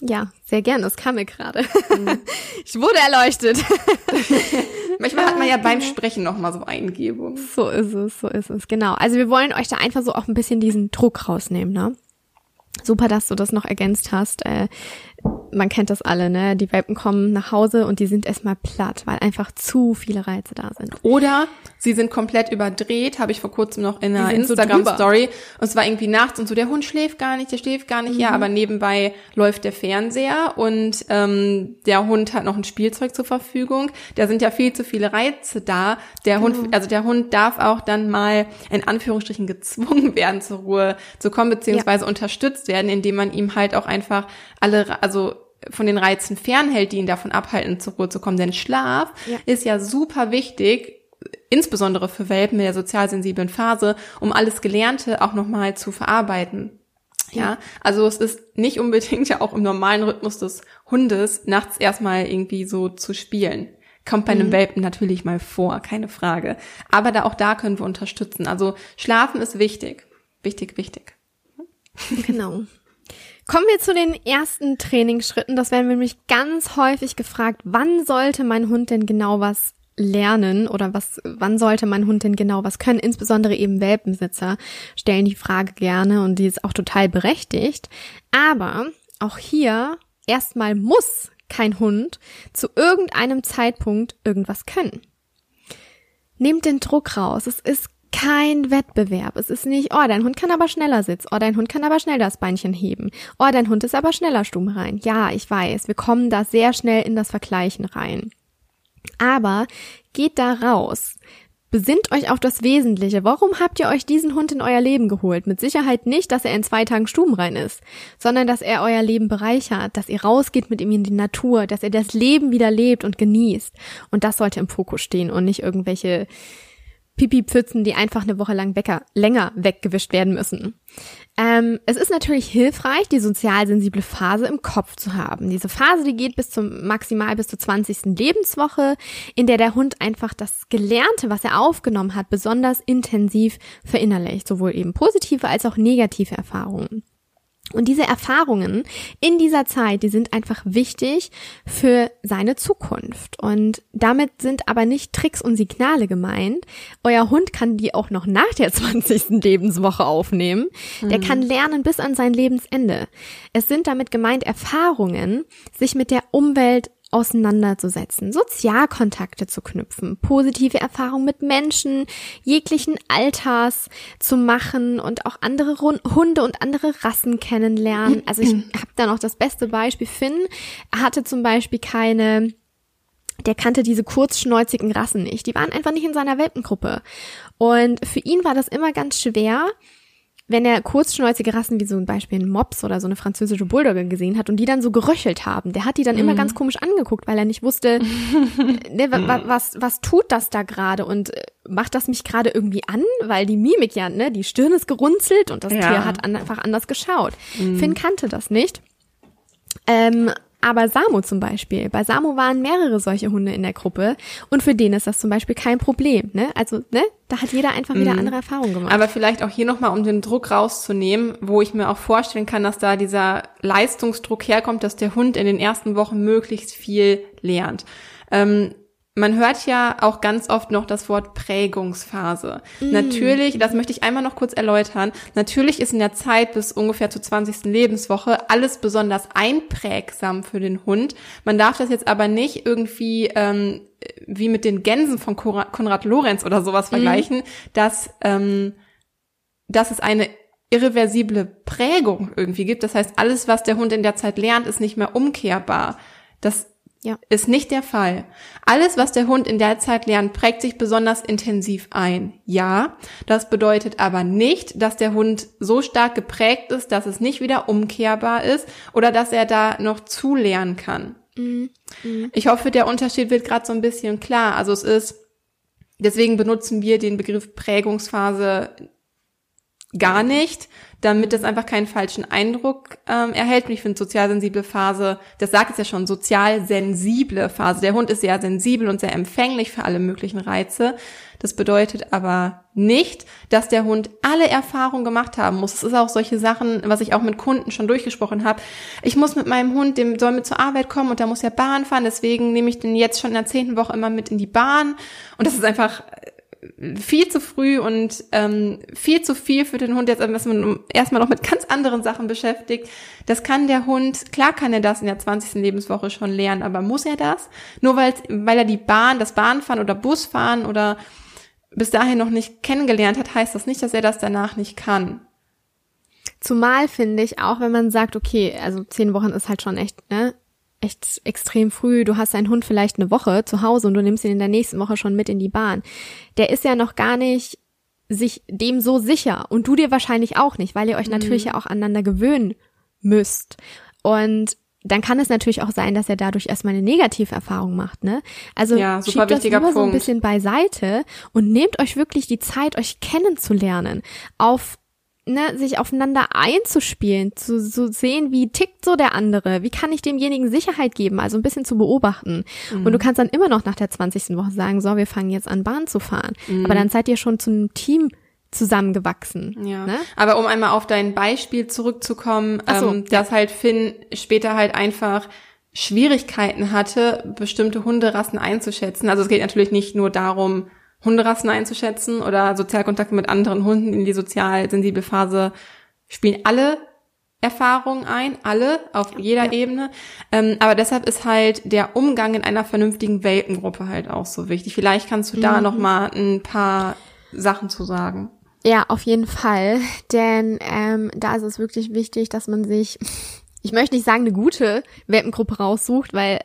Ja, sehr gern, das kam mir gerade. Mhm. [laughs] ich wurde erleuchtet. [laughs] Manchmal hat man [laughs] ja beim Sprechen noch mal so Eingebung. So ist es, so ist es, genau. Also wir wollen euch da einfach so auch ein bisschen diesen Druck rausnehmen, ne? Super, dass du das noch ergänzt hast. Äh, man kennt das alle, ne? Die Welpen kommen nach Hause und die sind erstmal platt, weil einfach zu viele Reize da sind. Oder sie sind komplett überdreht, habe ich vor kurzem noch in einer Instagram-Story. und es war irgendwie nachts und so, der Hund schläft gar nicht, der schläft gar nicht, mhm. ja, aber nebenbei läuft der Fernseher und ähm, der Hund hat noch ein Spielzeug zur Verfügung. Da sind ja viel zu viele Reize da. Der Hund, mhm. also der Hund darf auch dann mal in Anführungsstrichen gezwungen [laughs] werden, zur Ruhe zu kommen, beziehungsweise ja. unterstützt werden, indem man ihm halt auch einfach alle, also von den Reizen fernhält, die ihn davon abhalten, zur Ruhe zu kommen. Denn Schlaf ja. ist ja super wichtig, insbesondere für Welpen in der sozialsensiblen Phase, um alles Gelernte auch nochmal zu verarbeiten. Ja, also es ist nicht unbedingt ja auch im normalen Rhythmus des Hundes, nachts erstmal irgendwie so zu spielen. Kommt bei einem mhm. Welpen natürlich mal vor, keine Frage. Aber da auch da können wir unterstützen. Also schlafen ist wichtig. Wichtig, wichtig. Genau. Kommen wir zu den ersten Trainingsschritten. Das werden wir nämlich ganz häufig gefragt. Wann sollte mein Hund denn genau was lernen oder was, wann sollte mein Hund denn genau was können? Insbesondere eben Welpensitzer stellen die Frage gerne und die ist auch total berechtigt. Aber auch hier erstmal muss kein Hund zu irgendeinem Zeitpunkt irgendwas können. Nehmt den Druck raus. Es ist kein Wettbewerb. Es ist nicht, oh, dein Hund kann aber schneller sitzen. Oh, dein Hund kann aber schnell das Beinchen heben. Oh, dein Hund ist aber schneller stumm rein. Ja, ich weiß, wir kommen da sehr schnell in das Vergleichen rein. Aber geht da raus. Besinnt euch auf das Wesentliche. Warum habt ihr euch diesen Hund in euer Leben geholt? Mit Sicherheit nicht, dass er in zwei Tagen stubenrein ist, sondern dass er euer Leben bereichert, dass ihr rausgeht mit ihm in die Natur, dass er das Leben wieder lebt und genießt. Und das sollte im Fokus stehen und nicht irgendwelche Pipi-Pfützen, die einfach eine Woche lang wecker, länger weggewischt werden müssen. Ähm, es ist natürlich hilfreich, die sozial sensible Phase im Kopf zu haben. Diese Phase, die geht bis zum maximal bis zur 20. Lebenswoche, in der der Hund einfach das Gelernte, was er aufgenommen hat, besonders intensiv verinnerlicht, sowohl eben positive als auch negative Erfahrungen. Und diese Erfahrungen in dieser Zeit, die sind einfach wichtig für seine Zukunft. Und damit sind aber nicht Tricks und Signale gemeint. Euer Hund kann die auch noch nach der [laughs] 20. Lebenswoche aufnehmen. Der mhm. kann lernen bis an sein Lebensende. Es sind damit gemeint Erfahrungen, sich mit der Umwelt auseinanderzusetzen, Sozialkontakte zu knüpfen, positive Erfahrungen mit Menschen jeglichen Alters zu machen und auch andere Hunde und andere Rassen kennenlernen. Also ich [clears throat] habe da noch das beste Beispiel. Finn hatte zum Beispiel keine der kannte diese kurzschnäuzigen Rassen nicht. Die waren einfach nicht in seiner Welpengruppe. Und für ihn war das immer ganz schwer, wenn er kurzschnäuzige Rassen wie so ein Beispiel ein Mops oder so eine französische Bulldogge gesehen hat und die dann so geröchelt haben, der hat die dann mhm. immer ganz komisch angeguckt, weil er nicht wusste, [laughs] ne, wa, was, was tut das da gerade und äh, macht das mich gerade irgendwie an, weil die Mimik ja, ne, die Stirn ist gerunzelt und das ja. Tier hat an, einfach anders geschaut. Mhm. Finn kannte das nicht. Ähm, aber Samu zum Beispiel, bei Samu waren mehrere solche Hunde in der Gruppe und für den ist das zum Beispiel kein Problem. Ne? Also ne, da hat jeder einfach wieder mhm. andere Erfahrungen gemacht. Aber vielleicht auch hier nochmal, um den Druck rauszunehmen, wo ich mir auch vorstellen kann, dass da dieser Leistungsdruck herkommt, dass der Hund in den ersten Wochen möglichst viel lernt. Ähm, man hört ja auch ganz oft noch das Wort Prägungsphase. Mm. Natürlich, das möchte ich einmal noch kurz erläutern, natürlich ist in der Zeit bis ungefähr zur 20. Lebenswoche alles besonders einprägsam für den Hund. Man darf das jetzt aber nicht irgendwie ähm, wie mit den Gänsen von Konrad Lorenz oder sowas mm. vergleichen, dass, ähm, dass es eine irreversible Prägung irgendwie gibt. Das heißt, alles, was der Hund in der Zeit lernt, ist nicht mehr umkehrbar. Das ja. Ist nicht der Fall. Alles, was der Hund in der Zeit lernt, prägt sich besonders intensiv ein. Ja, das bedeutet aber nicht, dass der Hund so stark geprägt ist, dass es nicht wieder umkehrbar ist oder dass er da noch zulernen kann. Mhm. Mhm. Ich hoffe, der Unterschied wird gerade so ein bisschen klar. Also es ist, deswegen benutzen wir den Begriff Prägungsphase gar nicht, damit das einfach keinen falschen Eindruck ähm, erhält. Und ich finde sozialsensible Phase, das sagt es ja schon, sozialsensible Phase. Der Hund ist sehr sensibel und sehr empfänglich für alle möglichen Reize. Das bedeutet aber nicht, dass der Hund alle Erfahrungen gemacht haben muss. Es ist auch solche Sachen, was ich auch mit Kunden schon durchgesprochen habe. Ich muss mit meinem Hund, dem soll mit zur Arbeit kommen und der muss ja Bahn fahren, deswegen nehme ich den jetzt schon in der zehnten Woche immer mit in die Bahn. Und das ist einfach viel zu früh und ähm, viel zu viel für den Hund jetzt, man erstmal noch mit ganz anderen Sachen beschäftigt. Das kann der Hund, klar kann er das in der 20. Lebenswoche schon lernen, aber muss er das? Nur weil, weil er die Bahn, das Bahnfahren oder Busfahren oder bis dahin noch nicht kennengelernt hat, heißt das nicht, dass er das danach nicht kann. Zumal finde ich auch, wenn man sagt, okay, also zehn Wochen ist halt schon echt, ne, echt extrem früh, du hast deinen Hund vielleicht eine Woche zu Hause und du nimmst ihn in der nächsten Woche schon mit in die Bahn. Der ist ja noch gar nicht sich dem so sicher und du dir wahrscheinlich auch nicht, weil ihr euch mhm. natürlich ja auch aneinander gewöhnen müsst. Und dann kann es natürlich auch sein, dass er dadurch erstmal eine Negativerfahrung macht, ne? Also ja, schiebt das lieber Punkt. so ein bisschen beiseite und nehmt euch wirklich die Zeit, euch kennenzulernen auf ne, sich aufeinander einzuspielen, zu, zu sehen, wie tickt so der andere, wie kann ich demjenigen Sicherheit geben, also ein bisschen zu beobachten. Mhm. Und du kannst dann immer noch nach der 20. Woche sagen, so, wir fangen jetzt an, Bahn zu fahren. Mhm. Aber dann seid ihr schon zu einem Team zusammengewachsen. Ja. Ne? Aber um einmal auf dein Beispiel zurückzukommen, so, ähm, dass halt Finn später halt einfach Schwierigkeiten hatte, bestimmte Hunderassen einzuschätzen. Also es geht natürlich nicht nur darum, Hunderassen einzuschätzen oder Sozialkontakte mit anderen Hunden in die sozial sensible Phase spielen alle Erfahrungen ein, alle auf jeder ja. Ebene. Ähm, aber deshalb ist halt der Umgang in einer vernünftigen Welpengruppe halt auch so wichtig. Vielleicht kannst du mhm. da noch mal ein paar Sachen zu sagen. Ja, auf jeden Fall, denn ähm, da ist es wirklich wichtig, dass man sich, [laughs] ich möchte nicht sagen eine gute Welpengruppe raussucht, weil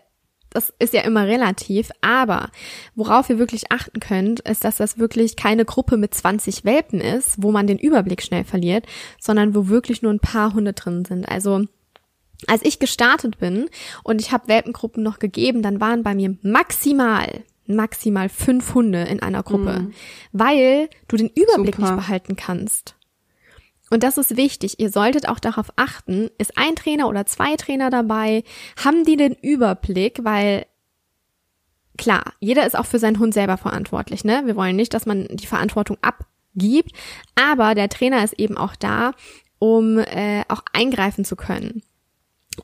das ist ja immer relativ, aber worauf ihr wirklich achten könnt, ist, dass das wirklich keine Gruppe mit 20 Welpen ist, wo man den Überblick schnell verliert, sondern wo wirklich nur ein paar Hunde drin sind. Also als ich gestartet bin und ich habe Welpengruppen noch gegeben, dann waren bei mir maximal maximal fünf Hunde in einer Gruppe, mhm. weil du den Überblick Super. nicht behalten kannst. Und das ist wichtig. Ihr solltet auch darauf achten, ist ein Trainer oder zwei Trainer dabei? Haben die den Überblick? Weil klar, jeder ist auch für seinen Hund selber verantwortlich. Ne? Wir wollen nicht, dass man die Verantwortung abgibt, aber der Trainer ist eben auch da, um äh, auch eingreifen zu können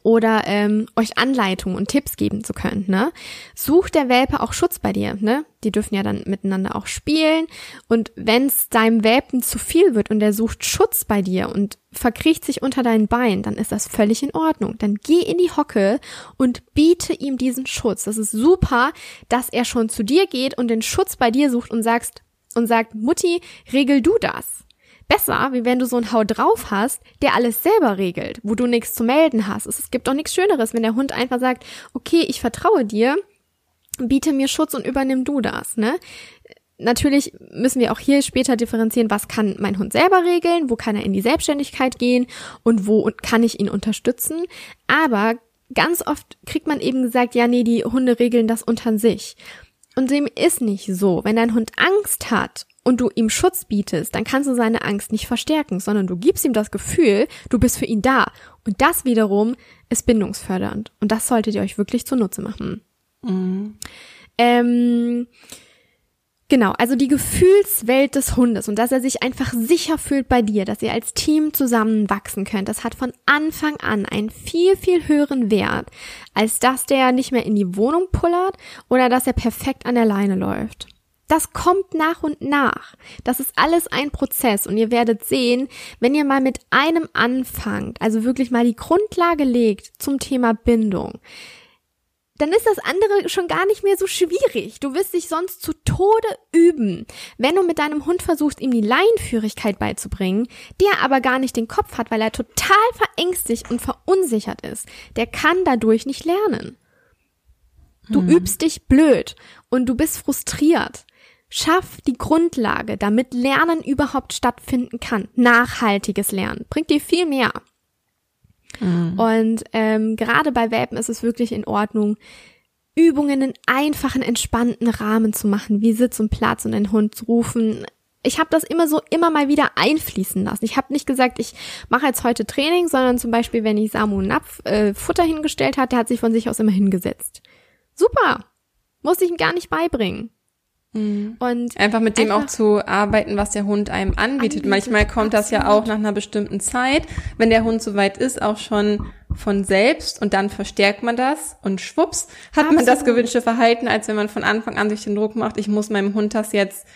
oder ähm, euch Anleitungen und Tipps geben zu können. Ne? Sucht der Welpe auch Schutz bei dir. Ne? Die dürfen ja dann miteinander auch spielen. Und wenn es deinem Welpen zu viel wird und er sucht Schutz bei dir und verkriecht sich unter deinen Beinen, dann ist das völlig in Ordnung. Dann geh in die Hocke und biete ihm diesen Schutz. Das ist super, dass er schon zu dir geht und den Schutz bei dir sucht und sagst und sagt, Mutti, regel du das besser, wie wenn du so einen Hau drauf hast, der alles selber regelt, wo du nichts zu melden hast. Es gibt auch nichts Schöneres, wenn der Hund einfach sagt, okay, ich vertraue dir, biete mir Schutz und übernimm du das, ne? natürlich müssen wir auch hier später differenzieren, was kann mein Hund selber regeln, wo kann er in die Selbstständigkeit gehen und wo kann ich ihn unterstützen. Aber ganz oft kriegt man eben gesagt, ja, nee, die Hunde regeln das unter sich. Und dem ist nicht so. Wenn dein Hund Angst hat und du ihm Schutz bietest, dann kannst du seine Angst nicht verstärken, sondern du gibst ihm das Gefühl, du bist für ihn da. Und das wiederum ist bindungsfördernd. Und das solltet ihr euch wirklich zunutze machen. Mhm. Ähm, Genau, also die Gefühlswelt des Hundes und dass er sich einfach sicher fühlt bei dir, dass ihr als Team zusammen wachsen könnt, das hat von Anfang an einen viel, viel höheren Wert, als dass der nicht mehr in die Wohnung pullert oder dass er perfekt an der Leine läuft. Das kommt nach und nach. Das ist alles ein Prozess und ihr werdet sehen, wenn ihr mal mit einem anfangt, also wirklich mal die Grundlage legt zum Thema Bindung, dann ist das andere schon gar nicht mehr so schwierig. Du wirst dich sonst zu Tode üben. Wenn du mit deinem Hund versuchst, ihm die Leinführigkeit beizubringen, der aber gar nicht den Kopf hat, weil er total verängstigt und verunsichert ist, der kann dadurch nicht lernen. Du hm. übst dich blöd und du bist frustriert. Schaff die Grundlage, damit Lernen überhaupt stattfinden kann. Nachhaltiges Lernen bringt dir viel mehr. Mhm. Und ähm, gerade bei Welpen ist es wirklich in Ordnung, Übungen in einfachen, entspannten Rahmen zu machen, wie Sitz und Platz und den Hund zu rufen. Ich habe das immer so immer mal wieder einfließen lassen. Ich habe nicht gesagt, ich mache jetzt heute Training, sondern zum Beispiel, wenn ich Samu Napf äh, Futter hingestellt hat, der hat sich von sich aus immer hingesetzt. Super, muss ich ihm gar nicht beibringen. Mhm. Und einfach mit dem einfach auch zu arbeiten, was der Hund einem anbietet. anbietet Manchmal kommt das ja auch nach einer bestimmten Zeit, wenn der Hund soweit ist, auch schon von selbst und dann verstärkt man das und schwupps hat absolut. man das gewünschte Verhalten, als wenn man von Anfang an sich den Druck macht, ich muss meinem Hund das jetzt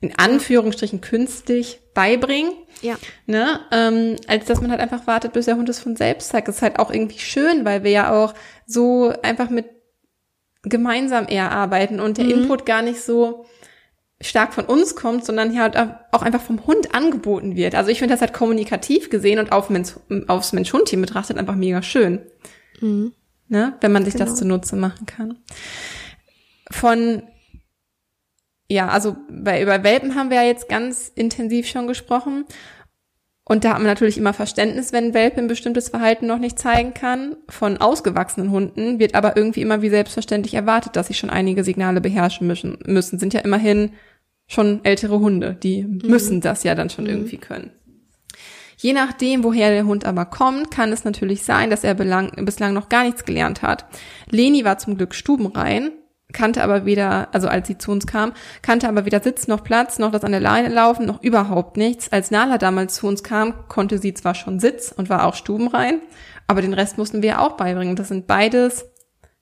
in Anführungsstrichen künstlich beibringen. Ja. Ne? Ähm, als dass man halt einfach wartet, bis der Hund es von selbst zeigt. Das ist halt auch irgendwie schön, weil wir ja auch so einfach mit gemeinsam eher arbeiten und der mhm. Input gar nicht so stark von uns kommt, sondern hier halt auch einfach vom Hund angeboten wird. Also ich finde das halt kommunikativ gesehen und auf Mensch, aufs Mensch-Hund-Team betrachtet einfach mega schön. Mhm. Ne? Wenn man sich genau. das zunutze machen kann. Von ja, also bei, über Welpen haben wir ja jetzt ganz intensiv schon gesprochen. Und da hat man natürlich immer Verständnis, wenn ein Welpe ein bestimmtes Verhalten noch nicht zeigen kann. Von ausgewachsenen Hunden wird aber irgendwie immer wie selbstverständlich erwartet, dass sie schon einige Signale beherrschen müssen. müssen. Sind ja immerhin schon ältere Hunde, die mhm. müssen das ja dann schon mhm. irgendwie können. Je nachdem, woher der Hund aber kommt, kann es natürlich sein, dass er bislang noch gar nichts gelernt hat. Leni war zum Glück stubenrein kannte aber weder, also als sie zu uns kam, kannte aber weder Sitz noch Platz, noch das an der Leine laufen, noch überhaupt nichts. Als Nala damals zu uns kam, konnte sie zwar schon Sitz und war auch stubenrein, aber den Rest mussten wir auch beibringen. Das sind beides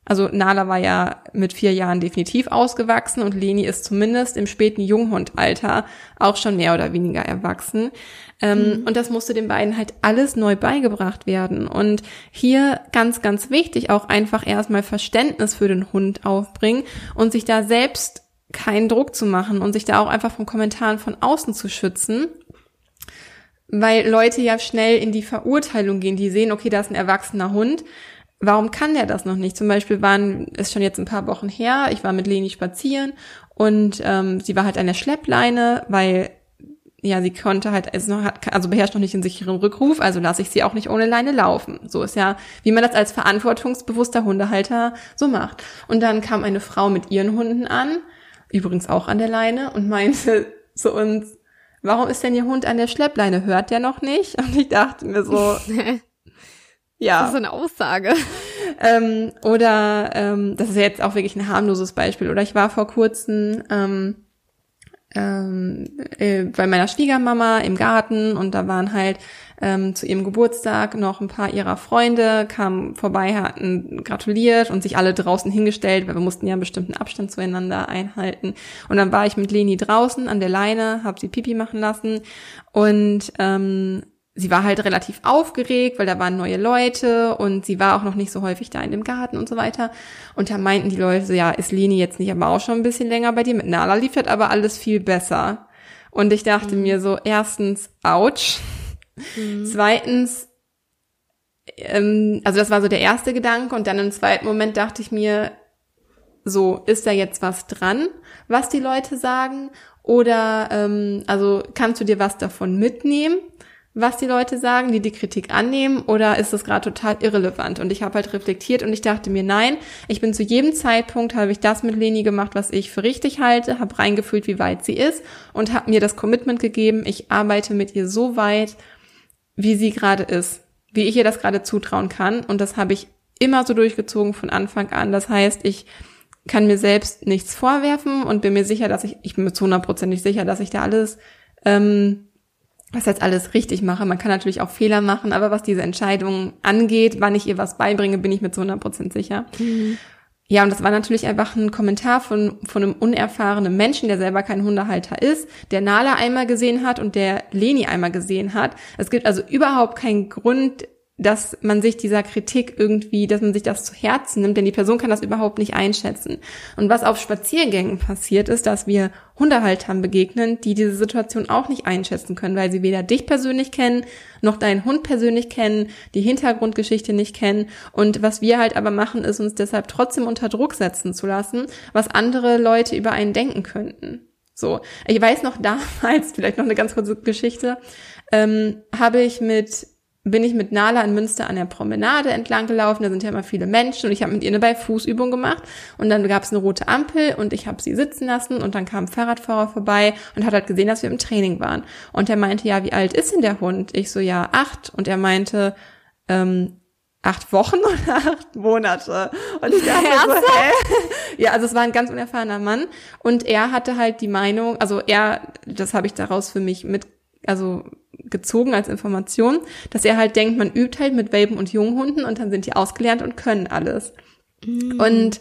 also Nala war ja mit vier Jahren definitiv ausgewachsen und Leni ist zumindest im späten Junghundalter auch schon mehr oder weniger erwachsen. Ähm, mhm. Und das musste den beiden halt alles neu beigebracht werden. Und hier ganz, ganz wichtig auch einfach erstmal Verständnis für den Hund aufbringen und sich da selbst keinen Druck zu machen und sich da auch einfach von Kommentaren von außen zu schützen weil Leute ja schnell in die Verurteilung gehen, die sehen, okay, da ist ein erwachsener Hund warum kann der das noch nicht? Zum Beispiel waren, ist schon jetzt ein paar Wochen her, ich war mit Leni spazieren und ähm, sie war halt an der Schleppleine, weil ja, sie konnte halt, also, noch, also beherrscht noch nicht den sicheren Rückruf, also lasse ich sie auch nicht ohne Leine laufen. So ist ja, wie man das als verantwortungsbewusster Hundehalter so macht. Und dann kam eine Frau mit ihren Hunden an, übrigens auch an der Leine, und meinte [laughs] zu uns, warum ist denn Ihr Hund an der Schleppleine? Hört der noch nicht? Und ich dachte mir so, [laughs] Ja. Das ist so eine Aussage. [laughs] Ähm, oder ähm, das ist ja jetzt auch wirklich ein harmloses Beispiel. Oder ich war vor kurzem ähm, ähm, äh, bei meiner Schwiegermama im Garten und da waren halt ähm, zu ihrem Geburtstag noch ein paar ihrer Freunde, kamen vorbei, hatten gratuliert und sich alle draußen hingestellt, weil wir mussten ja einen bestimmten Abstand zueinander einhalten. Und dann war ich mit Leni draußen an der Leine, habe sie Pipi machen lassen und ähm, sie war halt relativ aufgeregt, weil da waren neue Leute und sie war auch noch nicht so häufig da in dem Garten und so weiter. Und da meinten die Leute so, ja, ist Leni jetzt nicht aber auch schon ein bisschen länger bei dir? Mit Nala lief das aber alles viel besser. Und ich dachte mhm. mir so, erstens, ouch. Mhm. Zweitens, ähm, also das war so der erste Gedanke und dann im zweiten Moment dachte ich mir, so, ist da jetzt was dran, was die Leute sagen? Oder ähm, also kannst du dir was davon mitnehmen? Was die Leute sagen, die die Kritik annehmen, oder ist das gerade total irrelevant? Und ich habe halt reflektiert und ich dachte mir, nein, ich bin zu jedem Zeitpunkt, habe ich das mit Leni gemacht, was ich für richtig halte, habe reingefühlt, wie weit sie ist und habe mir das Commitment gegeben, ich arbeite mit ihr so weit, wie sie gerade ist, wie ich ihr das gerade zutrauen kann. Und das habe ich immer so durchgezogen von Anfang an. Das heißt, ich kann mir selbst nichts vorwerfen und bin mir sicher, dass ich, ich bin mir zu 100% nicht sicher, dass ich da alles ähm, was jetzt alles richtig mache. Man kann natürlich auch Fehler machen, aber was diese Entscheidung angeht, wann ich ihr was beibringe, bin ich mir zu 100 Prozent sicher. Mhm. Ja, und das war natürlich einfach ein Kommentar von, von einem unerfahrenen Menschen, der selber kein Hundehalter ist, der Nala einmal gesehen hat und der Leni einmal gesehen hat. Es gibt also überhaupt keinen Grund, dass man sich dieser Kritik irgendwie, dass man sich das zu Herzen nimmt, denn die Person kann das überhaupt nicht einschätzen. Und was auf Spaziergängen passiert, ist, dass wir Hundehaltern begegnen, die diese Situation auch nicht einschätzen können, weil sie weder dich persönlich kennen, noch deinen Hund persönlich kennen, die Hintergrundgeschichte nicht kennen. Und was wir halt aber machen, ist uns deshalb trotzdem unter Druck setzen zu lassen, was andere Leute über einen denken könnten. So, ich weiß noch [laughs] damals, vielleicht noch eine ganz kurze Geschichte, ähm, habe ich mit bin ich mit Nala in Münster an der Promenade entlang gelaufen. Da sind ja immer viele Menschen und ich habe mit ihr eine Beifußübung gemacht. Und dann gab es eine rote Ampel und ich habe sie sitzen lassen und dann kam ein Fahrradfahrer vorbei und hat halt gesehen, dass wir im Training waren. Und er meinte, ja, wie alt ist denn der Hund? Ich so, ja, acht. Und er meinte, ähm, acht Wochen [laughs] oder acht Monate. Und ich dachte so, hä? Ja, also es war ein ganz unerfahrener Mann. Und er hatte halt die Meinung, also er, das habe ich daraus für mich mit, also gezogen als Information, dass er halt denkt, man übt halt mit Welpen und Junghunden und dann sind die ausgelernt und können alles. Mm. Und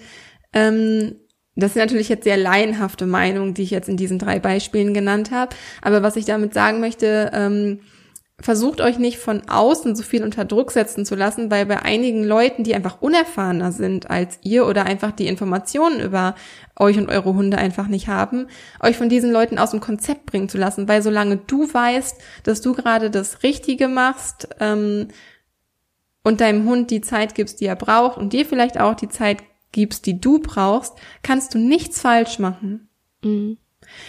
ähm, das sind natürlich jetzt sehr laienhafte Meinungen, die ich jetzt in diesen drei Beispielen genannt habe. Aber was ich damit sagen möchte, ähm, versucht euch nicht von außen so viel unter Druck setzen zu lassen, weil bei einigen Leuten, die einfach unerfahrener sind als ihr oder einfach die Informationen über euch und eure Hunde einfach nicht haben, euch von diesen Leuten aus dem Konzept bringen zu lassen, weil solange du weißt, dass du gerade das Richtige machst ähm, und deinem Hund die Zeit gibst, die er braucht und dir vielleicht auch die Zeit gibst, die du brauchst, kannst du nichts falsch machen. Mhm.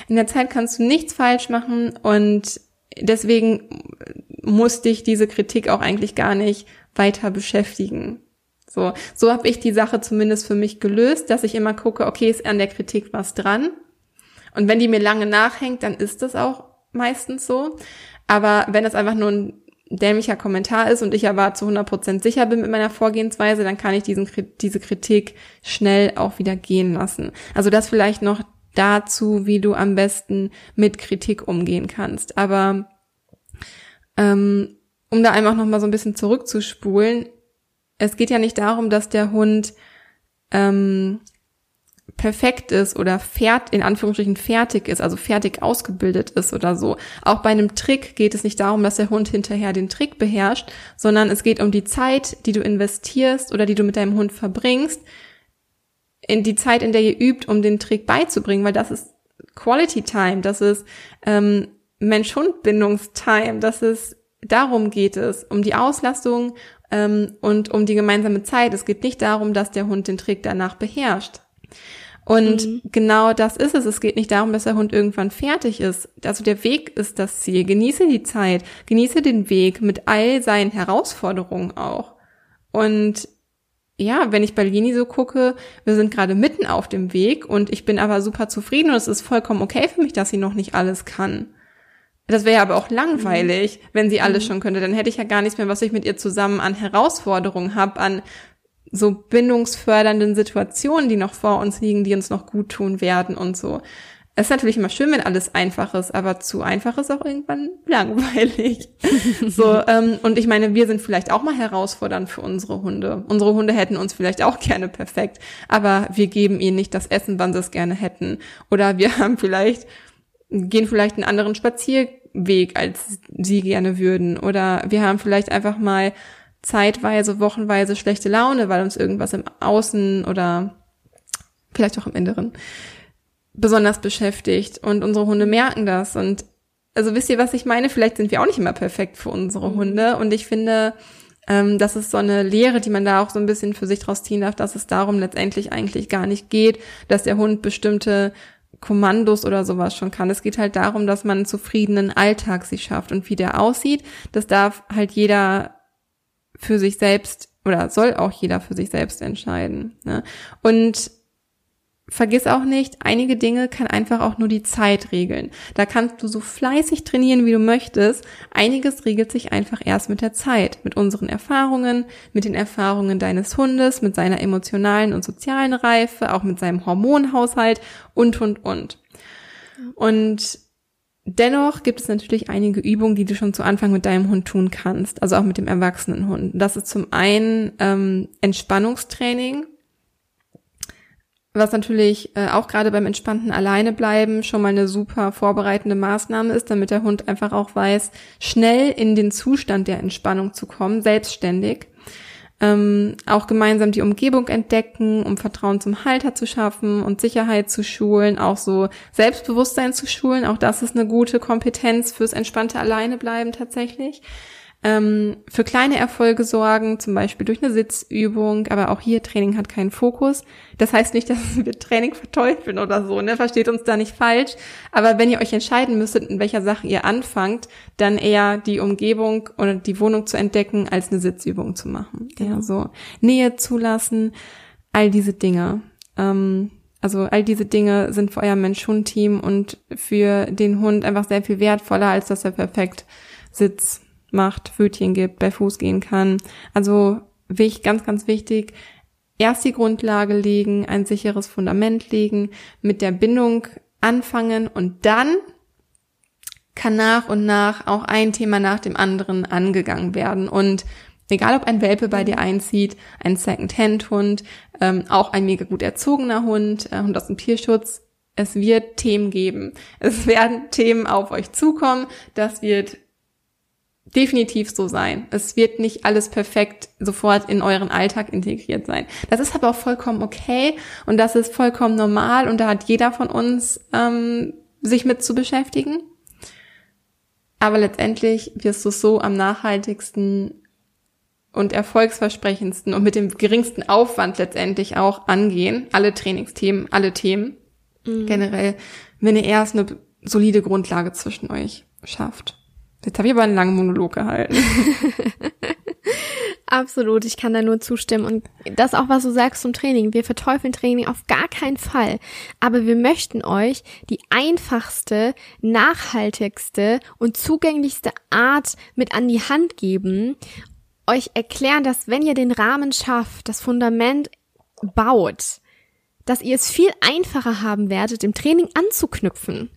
In der Zeit kannst du nichts falsch machen und deswegen muss dich diese Kritik auch eigentlich gar nicht weiter beschäftigen. So, so habe ich die Sache zumindest für mich gelöst, dass ich immer gucke, okay, ist an der Kritik was dran? Und wenn die mir lange nachhängt, dann ist das auch meistens so. Aber wenn das einfach nur ein dämlicher Kommentar ist und ich aber zu 100% sicher bin mit meiner Vorgehensweise, dann kann ich diesen, diese Kritik schnell auch wieder gehen lassen. Also das vielleicht noch dazu, wie du am besten mit Kritik umgehen kannst. Aber ähm, um da einfach noch mal so ein bisschen zurückzuspulen, es geht ja nicht darum, dass der Hund ähm, perfekt ist oder fährt, in Anführungsstrichen fertig ist, also fertig ausgebildet ist oder so. Auch bei einem Trick geht es nicht darum, dass der Hund hinterher den Trick beherrscht, sondern es geht um die Zeit, die du investierst oder die du mit deinem Hund verbringst, in die Zeit, in der ihr übt, um den Trick beizubringen, weil das ist Quality Time, das ist ähm, Mensch-Hund-Bindungstime, das ist darum geht es, um die Auslastung ähm, und um die gemeinsame Zeit. Es geht nicht darum, dass der Hund den Trick danach beherrscht. Und mhm. genau das ist es. Es geht nicht darum, dass der Hund irgendwann fertig ist. Also der Weg ist das Ziel. Genieße die Zeit, genieße den Weg mit all seinen Herausforderungen auch. Und ja, wenn ich bei Lini so gucke, wir sind gerade mitten auf dem Weg und ich bin aber super zufrieden und es ist vollkommen okay für mich, dass sie noch nicht alles kann. Das wäre aber auch langweilig, mhm. wenn sie alles mhm. schon könnte. Dann hätte ich ja gar nichts mehr, was ich mit ihr zusammen an Herausforderungen habe, an so bindungsfördernden Situationen, die noch vor uns liegen, die uns noch gut tun werden und so. Es ist natürlich immer schön, wenn alles einfach ist, aber zu einfach ist auch irgendwann [laughs] langweilig. so, ähm, und ich meine, wir sind vielleicht auch mal herausfordernd für unsere Hunde. Unsere Hunde hätten uns vielleicht auch gerne perfekt, aber wir geben ihnen nicht das Essen, wann sie es gerne hätten. Oder wir [laughs] haben vielleicht, gehen vielleicht einen anderen Spazierweg, als sie gerne würden. Oder wir haben vielleicht einfach mal zeitweise, wochenweise schlechte Laune, weil uns irgendwas im Außen oder vielleicht auch im Inneren besonders beschäftigt und unsere Hunde merken das und also wisst ihr, was ich meine? Vielleicht sind wir auch nicht immer perfekt für unsere mhm. Hunde und ich finde, Ähm, das ist so eine Lehre, die man da auch so ein bisschen für sich draus ziehen darf, dass es darum letztendlich eigentlich gar nicht geht, dass der Hund bestimmte Kommandos oder sowas schon kann. Es geht halt darum, dass man einen zufriedenen Alltag sich schafft und wie der aussieht. Das darf halt jeder für sich selbst oder soll auch jeder für sich selbst entscheiden. Ne? Und vergiss auch nicht, einige Dinge kann einfach auch nur die Zeit regeln. Da kannst du so fleißig trainieren, wie du möchtest. Einiges regelt sich einfach erst mit der Zeit, mit unseren Erfahrungen, mit den Erfahrungen deines Hundes, mit seiner emotionalen und sozialen Reife, auch mit seinem Hormonhaushalt und, und, und. Und dennoch gibt es natürlich einige Übungen, die du schon zu Anfang mit deinem Hund tun kannst, also auch mit dem erwachsenen Hund. Das ist zum einen ähm, Entspannungstraining, was natürlich äh, auch gerade beim entspannten Alleinebleiben schon mal eine super vorbereitende Maßnahme ist, damit der Hund einfach auch weiß, schnell in den Zustand der Entspannung zu kommen, selbstständig. Ähm, auch gemeinsam die Umgebung entdecken, um Vertrauen zum Halter zu schaffen und Sicherheit zu schulen, auch so Selbstbewusstsein zu schulen. Auch das ist eine gute Kompetenz fürs entspannte Alleinebleiben tatsächlich ähm, für kleine Erfolge sorgen, zum Beispiel durch eine Sitzübung, aber auch hier Training hat keinen Fokus. Das heißt nicht, [laughs] dass wir Training verteufeln oder so, ne? Versteht uns da nicht falsch. Aber wenn ihr euch entscheiden müsstet, in welcher Sache ihr anfangt, dann eher die Umgebung oder die Wohnung zu entdecken, als eine Sitzübung zu machen. Genau. Ja, so Nähe zulassen, all diese Dinge. Ähm, also all diese Dinge sind für euer Mensch-Hund-Team und für den Hund einfach sehr viel wertvoller, als dass er perfekt sitzt macht, Pfötchen gibt, bei Fuß gehen kann. Also wichtig, ganz, ganz wichtig, erst die Grundlage legen, ein sicheres Fundament legen, mit der Bindung anfangen und dann kann nach und nach auch ein Thema nach dem anderen angegangen werden. Und egal ob ein Welpe bei dir einzieht, ein Second-Hand-Hund, ähm, auch ein mega gut erzogener Hund, äh, Hund aus dem Tierschutz, es wird Themen geben. Es [laughs] werden Themen auf euch zukommen. Das wird definitiv so sein. Es wird nicht alles perfekt sofort in euren Alltag integriert sein. Das ist aber auch vollkommen okay und das ist vollkommen normal und da hat jeder von uns ähm, sich mit zu beschäftigen. Aber letztendlich wirst du es so am nachhaltigsten und erfolgsversprechendsten und mit dem geringsten Aufwand letztendlich auch angehen. Alle Trainingsthemen, alle Themen. Mhm. Generell, wenn ihr erst eine solide Grundlage zwischen euch schafft. Jetzt habe ich aber einen langen Monolog gehalten. [laughs] Absolut, ich kann da nur zustimmen. Und das auch, was du sagst zum Training. Wir verteufeln Training auf gar keinen Fall. Aber wir möchten euch die einfachste, nachhaltigste und zugänglichste Art mit an die Hand geben. Euch erklären, dass wenn ihr den Rahmen schafft, das Fundament baut, dass ihr es viel einfacher haben werdet, im Training anzuknüpfen.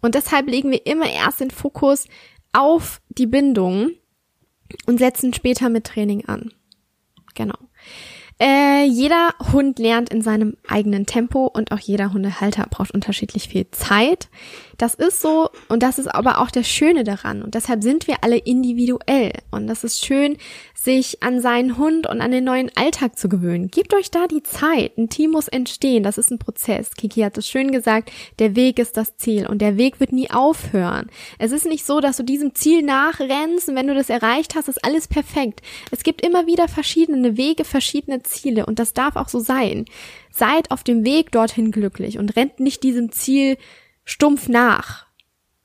Und deshalb legen wir immer erst den Fokus auf die Bindung und setzen später mit Training an. Genau. Äh, jeder Hund lernt in seinem eigenen Tempo und auch jeder Hundehalter braucht unterschiedlich viel Zeit. Das ist so und das ist aber auch das Schöne daran und deshalb sind wir alle individuell und das ist schön, sich an seinen Hund und an den neuen Alltag zu gewöhnen. Gebt euch da die Zeit. Ein Team muss entstehen. Das ist ein Prozess. Kiki hat es schön gesagt. Der Weg ist das Ziel und der Weg wird nie aufhören. Es ist nicht so, dass du diesem Ziel nachrennst und wenn du das erreicht hast, ist alles perfekt. Es gibt immer wieder verschiedene Wege, verschiedene Ziele und das darf auch so sein. Seid auf dem Weg dorthin glücklich und rennt nicht diesem Ziel stumpf nach.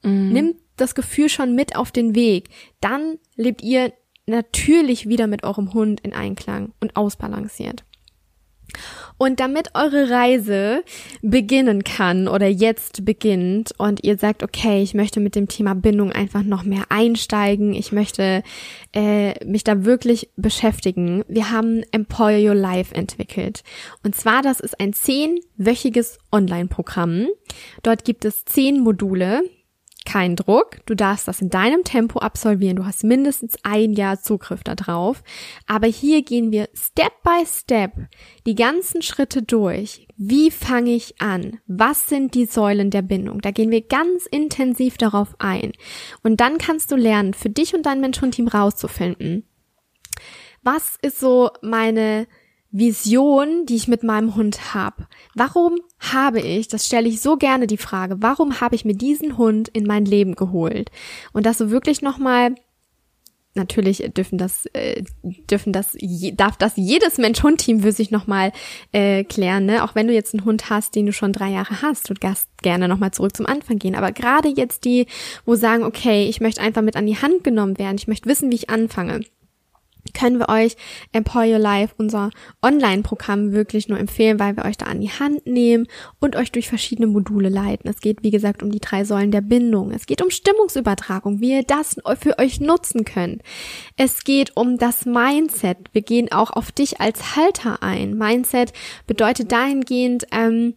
Mhm. Nimmt das Gefühl schon mit auf den Weg. Dann lebt ihr natürlich wieder mit eurem Hund in Einklang und ausbalanciert. Und damit eure Reise beginnen kann oder jetzt beginnt und ihr sagt, okay, ich möchte mit dem Thema Bindung einfach noch mehr einsteigen, ich möchte äh, mich da wirklich beschäftigen, wir haben Empower Your Life entwickelt. Und zwar, das ist ein zehnwöchiges Online-Programm. Dort gibt es zehn Module, kein Druck. Du darfst das in deinem Tempo absolvieren. Du hast mindestens ein Jahr Zugriff darauf. Aber hier gehen wir Step by Step die ganzen Schritte durch. Wie fange ich an? Was sind die Säulen der Bindung? Da gehen wir ganz intensiv darauf ein. Und dann kannst du lernen, für dich und dein Mensch-Hund-Team rauszufinden. Was ist so meine Vision, die ich mit meinem Hund habe. Warum habe ich, das stelle ich so gerne die Frage, warum habe ich mir diesen Hund in mein Leben geholt? Und dass du wirklich nochmal natürlich dürfen das, äh, dürfen das, darf das jedes Mensch-Hund-Team für sich nochmal äh, klären, ne? Auch wenn du jetzt einen Hund hast, den du schon drei Jahre hast, du darfst gerne nochmal zurück zum Anfang gehen. Aber gerade jetzt die, wo sagen, okay, ich möchte einfach mit an die Hand genommen werden, ich möchte wissen, wie ich anfange können wir euch Empower Your Life, unser Online-Programm, wirklich nur empfehlen, weil wir euch da an die Hand nehmen und euch durch verschiedene Module leiten. Es geht, wie gesagt, um die drei Säulen der Bindung. Es geht um Stimmungsübertragung, wie ihr das für euch nutzen könnt. Es geht um das Mindset. Wir gehen auch auf dich als Halter ein. Mindset bedeutet dahingehend, ähm,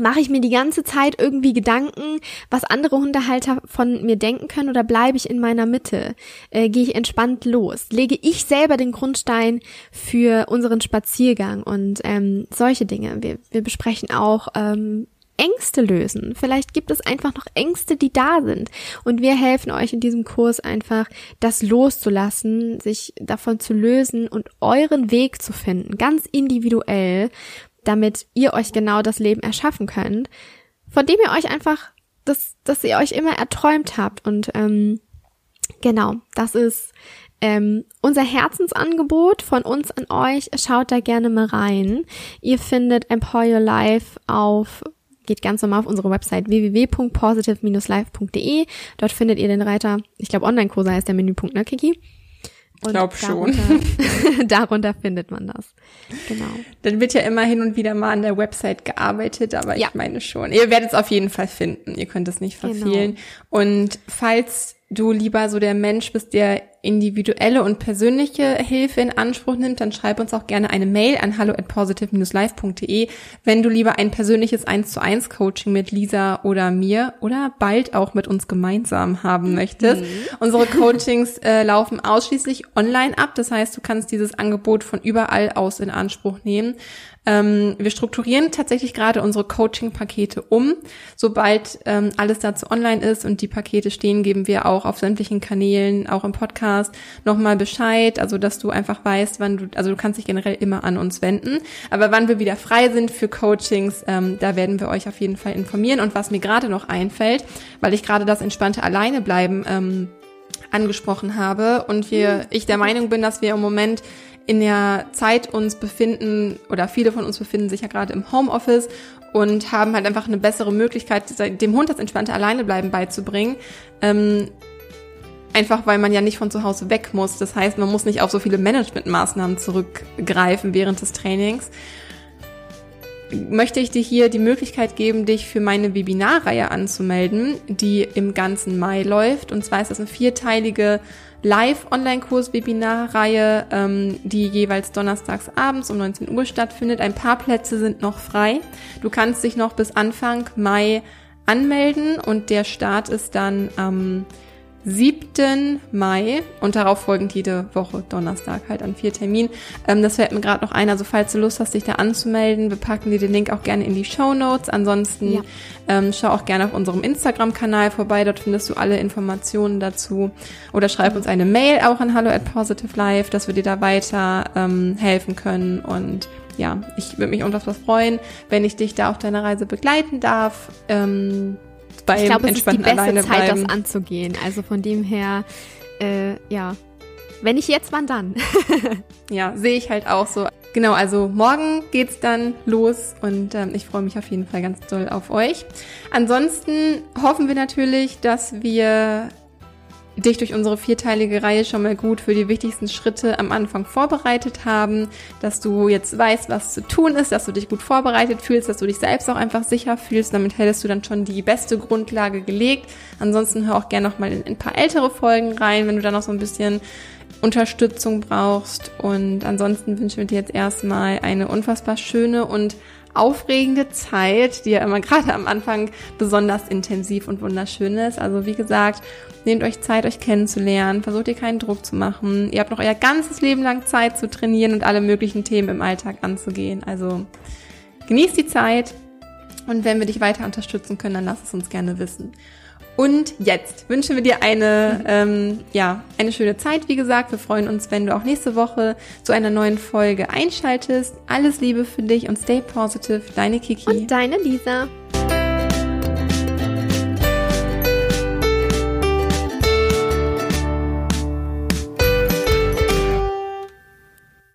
mache ich mir die ganze Zeit irgendwie Gedanken, was andere Hundehalter von mir denken können oder bleibe ich in meiner Mitte? Äh, Gehe ich entspannt los? Lege ich selber den Grundstein für unseren Spaziergang und ähm, solche Dinge. Wir, wir besprechen auch ähm, Ängste lösen. Vielleicht gibt es einfach noch Ängste, die da sind. Und wir helfen euch in diesem Kurs einfach, das loszulassen, sich davon zu lösen und euren Weg zu finden, ganz individuell, damit ihr euch genau das Leben erschaffen könnt, von dem ihr euch einfach, das, dass ihr euch immer erträumt habt. Und ähm, genau, das ist ähm, unser Herzensangebot von uns an euch. Schaut da gerne mal rein. Ihr findet Empower Your Life auf geht ganz normal auf unsere Website www.positive-life.de. Dort findet ihr den Reiter, ich glaube Online-Kurse heißt der Menüpunkt, ne, Kiki? Ich glaube schon. [laughs] [laughs] darunter findet man das. Genau. Dann wird ja immer hin und wieder mal an der Website gearbeitet, aber ja. ich meine schon. Ihr werdet es auf jeden Fall finden. Ihr könnt es nicht genau. verfehlen. Genau. Und falls du lieber so der Mensch bist, der individuelle und persönliche Hilfe in Anspruch nimmt, dann schreib uns auch gerne eine Mail an hallo at positive-life.de, wenn du lieber ein persönliches 1 zu 1 Coaching mit Lisa oder mir oder bald auch mit uns gemeinsam haben möchtest. Mhm. Unsere Coachings äh, laufen ausschließlich online ab. Das heißt, du kannst dieses Angebot von überall aus in Anspruch nehmen. Ähm, wir strukturieren tatsächlich gerade unsere Coaching-Pakete um. Sobald ähm, alles dazu online ist und die Pakete stehen, geben wir auch auf sämtlichen Kanälen, auch im Podcast, nochmal Bescheid, also dass du einfach weißt, wann du, also du kannst dich generell immer an uns wenden. Aber wann wir wieder frei sind für Coachings, ähm, da werden wir euch auf jeden Fall informieren. Und was mir gerade noch einfällt, weil ich gerade das entspannte Alleine bleiben ähm, angesprochen habe und wir, ich der Meinung bin, dass wir im Moment in der Zeit uns befinden oder viele von uns befinden sich ja gerade im Homeoffice und haben halt einfach eine bessere Möglichkeit, dem Hund das entspannte Alleinebleiben beizubringen. Ähm, einfach weil man ja nicht von zu Hause weg muss. Das heißt, man muss nicht auf so viele Managementmaßnahmen zurückgreifen während des Trainings. Möchte ich dir hier die Möglichkeit geben, dich für meine Webinarreihe anzumelden, die im ganzen Mai läuft. Und zwar ist das eine vierteilige Live-Online-Kurs-Webinar-Reihe, ähm, die jeweils donnerstags abends um 19 Uhr stattfindet. Ein paar Plätze sind noch frei. Du kannst dich noch bis Anfang Mai anmelden und der Start ist dann am ähm, 7. Mai und darauf folgend jede Woche Donnerstag halt an vier Terminen. Ähm, das fällt mir gerade noch ein. Also falls du Lust hast, dich da anzumelden, wir packen dir den Link auch gerne in die Show Notes. Ansonsten ja. ähm, schau auch gerne auf unserem Instagram-Kanal vorbei. Dort findest du alle Informationen dazu. Oder schreib uns eine Mail auch an hallo at positive life, dass wir dir da weiter ähm, helfen können. Und ja, ich würde mich unfassbar freuen, wenn ich dich da auf deiner Reise begleiten darf. Ähm, beim ich glaube, es ist die beste Zeit, das anzugehen. Also von dem her, äh, ja, wenn nicht jetzt, wann dann? [laughs] ja, sehe ich halt auch so. Genau, also morgen geht's dann los und ähm, ich freue mich auf jeden Fall ganz doll auf euch. Ansonsten hoffen wir natürlich, dass wir dich durch unsere vierteilige Reihe schon mal gut für die wichtigsten Schritte am Anfang vorbereitet haben, dass du jetzt weißt, was zu tun ist, dass du dich gut vorbereitet fühlst, dass du dich selbst auch einfach sicher fühlst. Damit hättest du dann schon die beste Grundlage gelegt. Ansonsten hör auch gerne noch mal in ein paar ältere Folgen rein, wenn du da noch so ein bisschen Unterstützung brauchst. Und ansonsten wünschen wir dir jetzt erstmal eine unfassbar schöne und aufregende Zeit, die ja immer [laughs] gerade am Anfang besonders intensiv und wunderschön ist. Also wie gesagt, nehmt euch Zeit, euch kennenzulernen, versucht ihr keinen Druck zu machen. Ihr habt noch euer ganzes Leben lang Zeit zu trainieren und alle möglichen Themen im Alltag anzugehen. Also genießt die Zeit und wenn wir dich weiter unterstützen können, dann lass es uns gerne wissen. Und jetzt wünschen wir dir eine, ähm, ja, eine schöne Zeit. Wie gesagt, wir freuen uns, wenn du auch nächste Woche zu einer neuen Folge einschaltest. Alles Liebe für dich und stay positive. Deine Kiki. Und deine Lisa.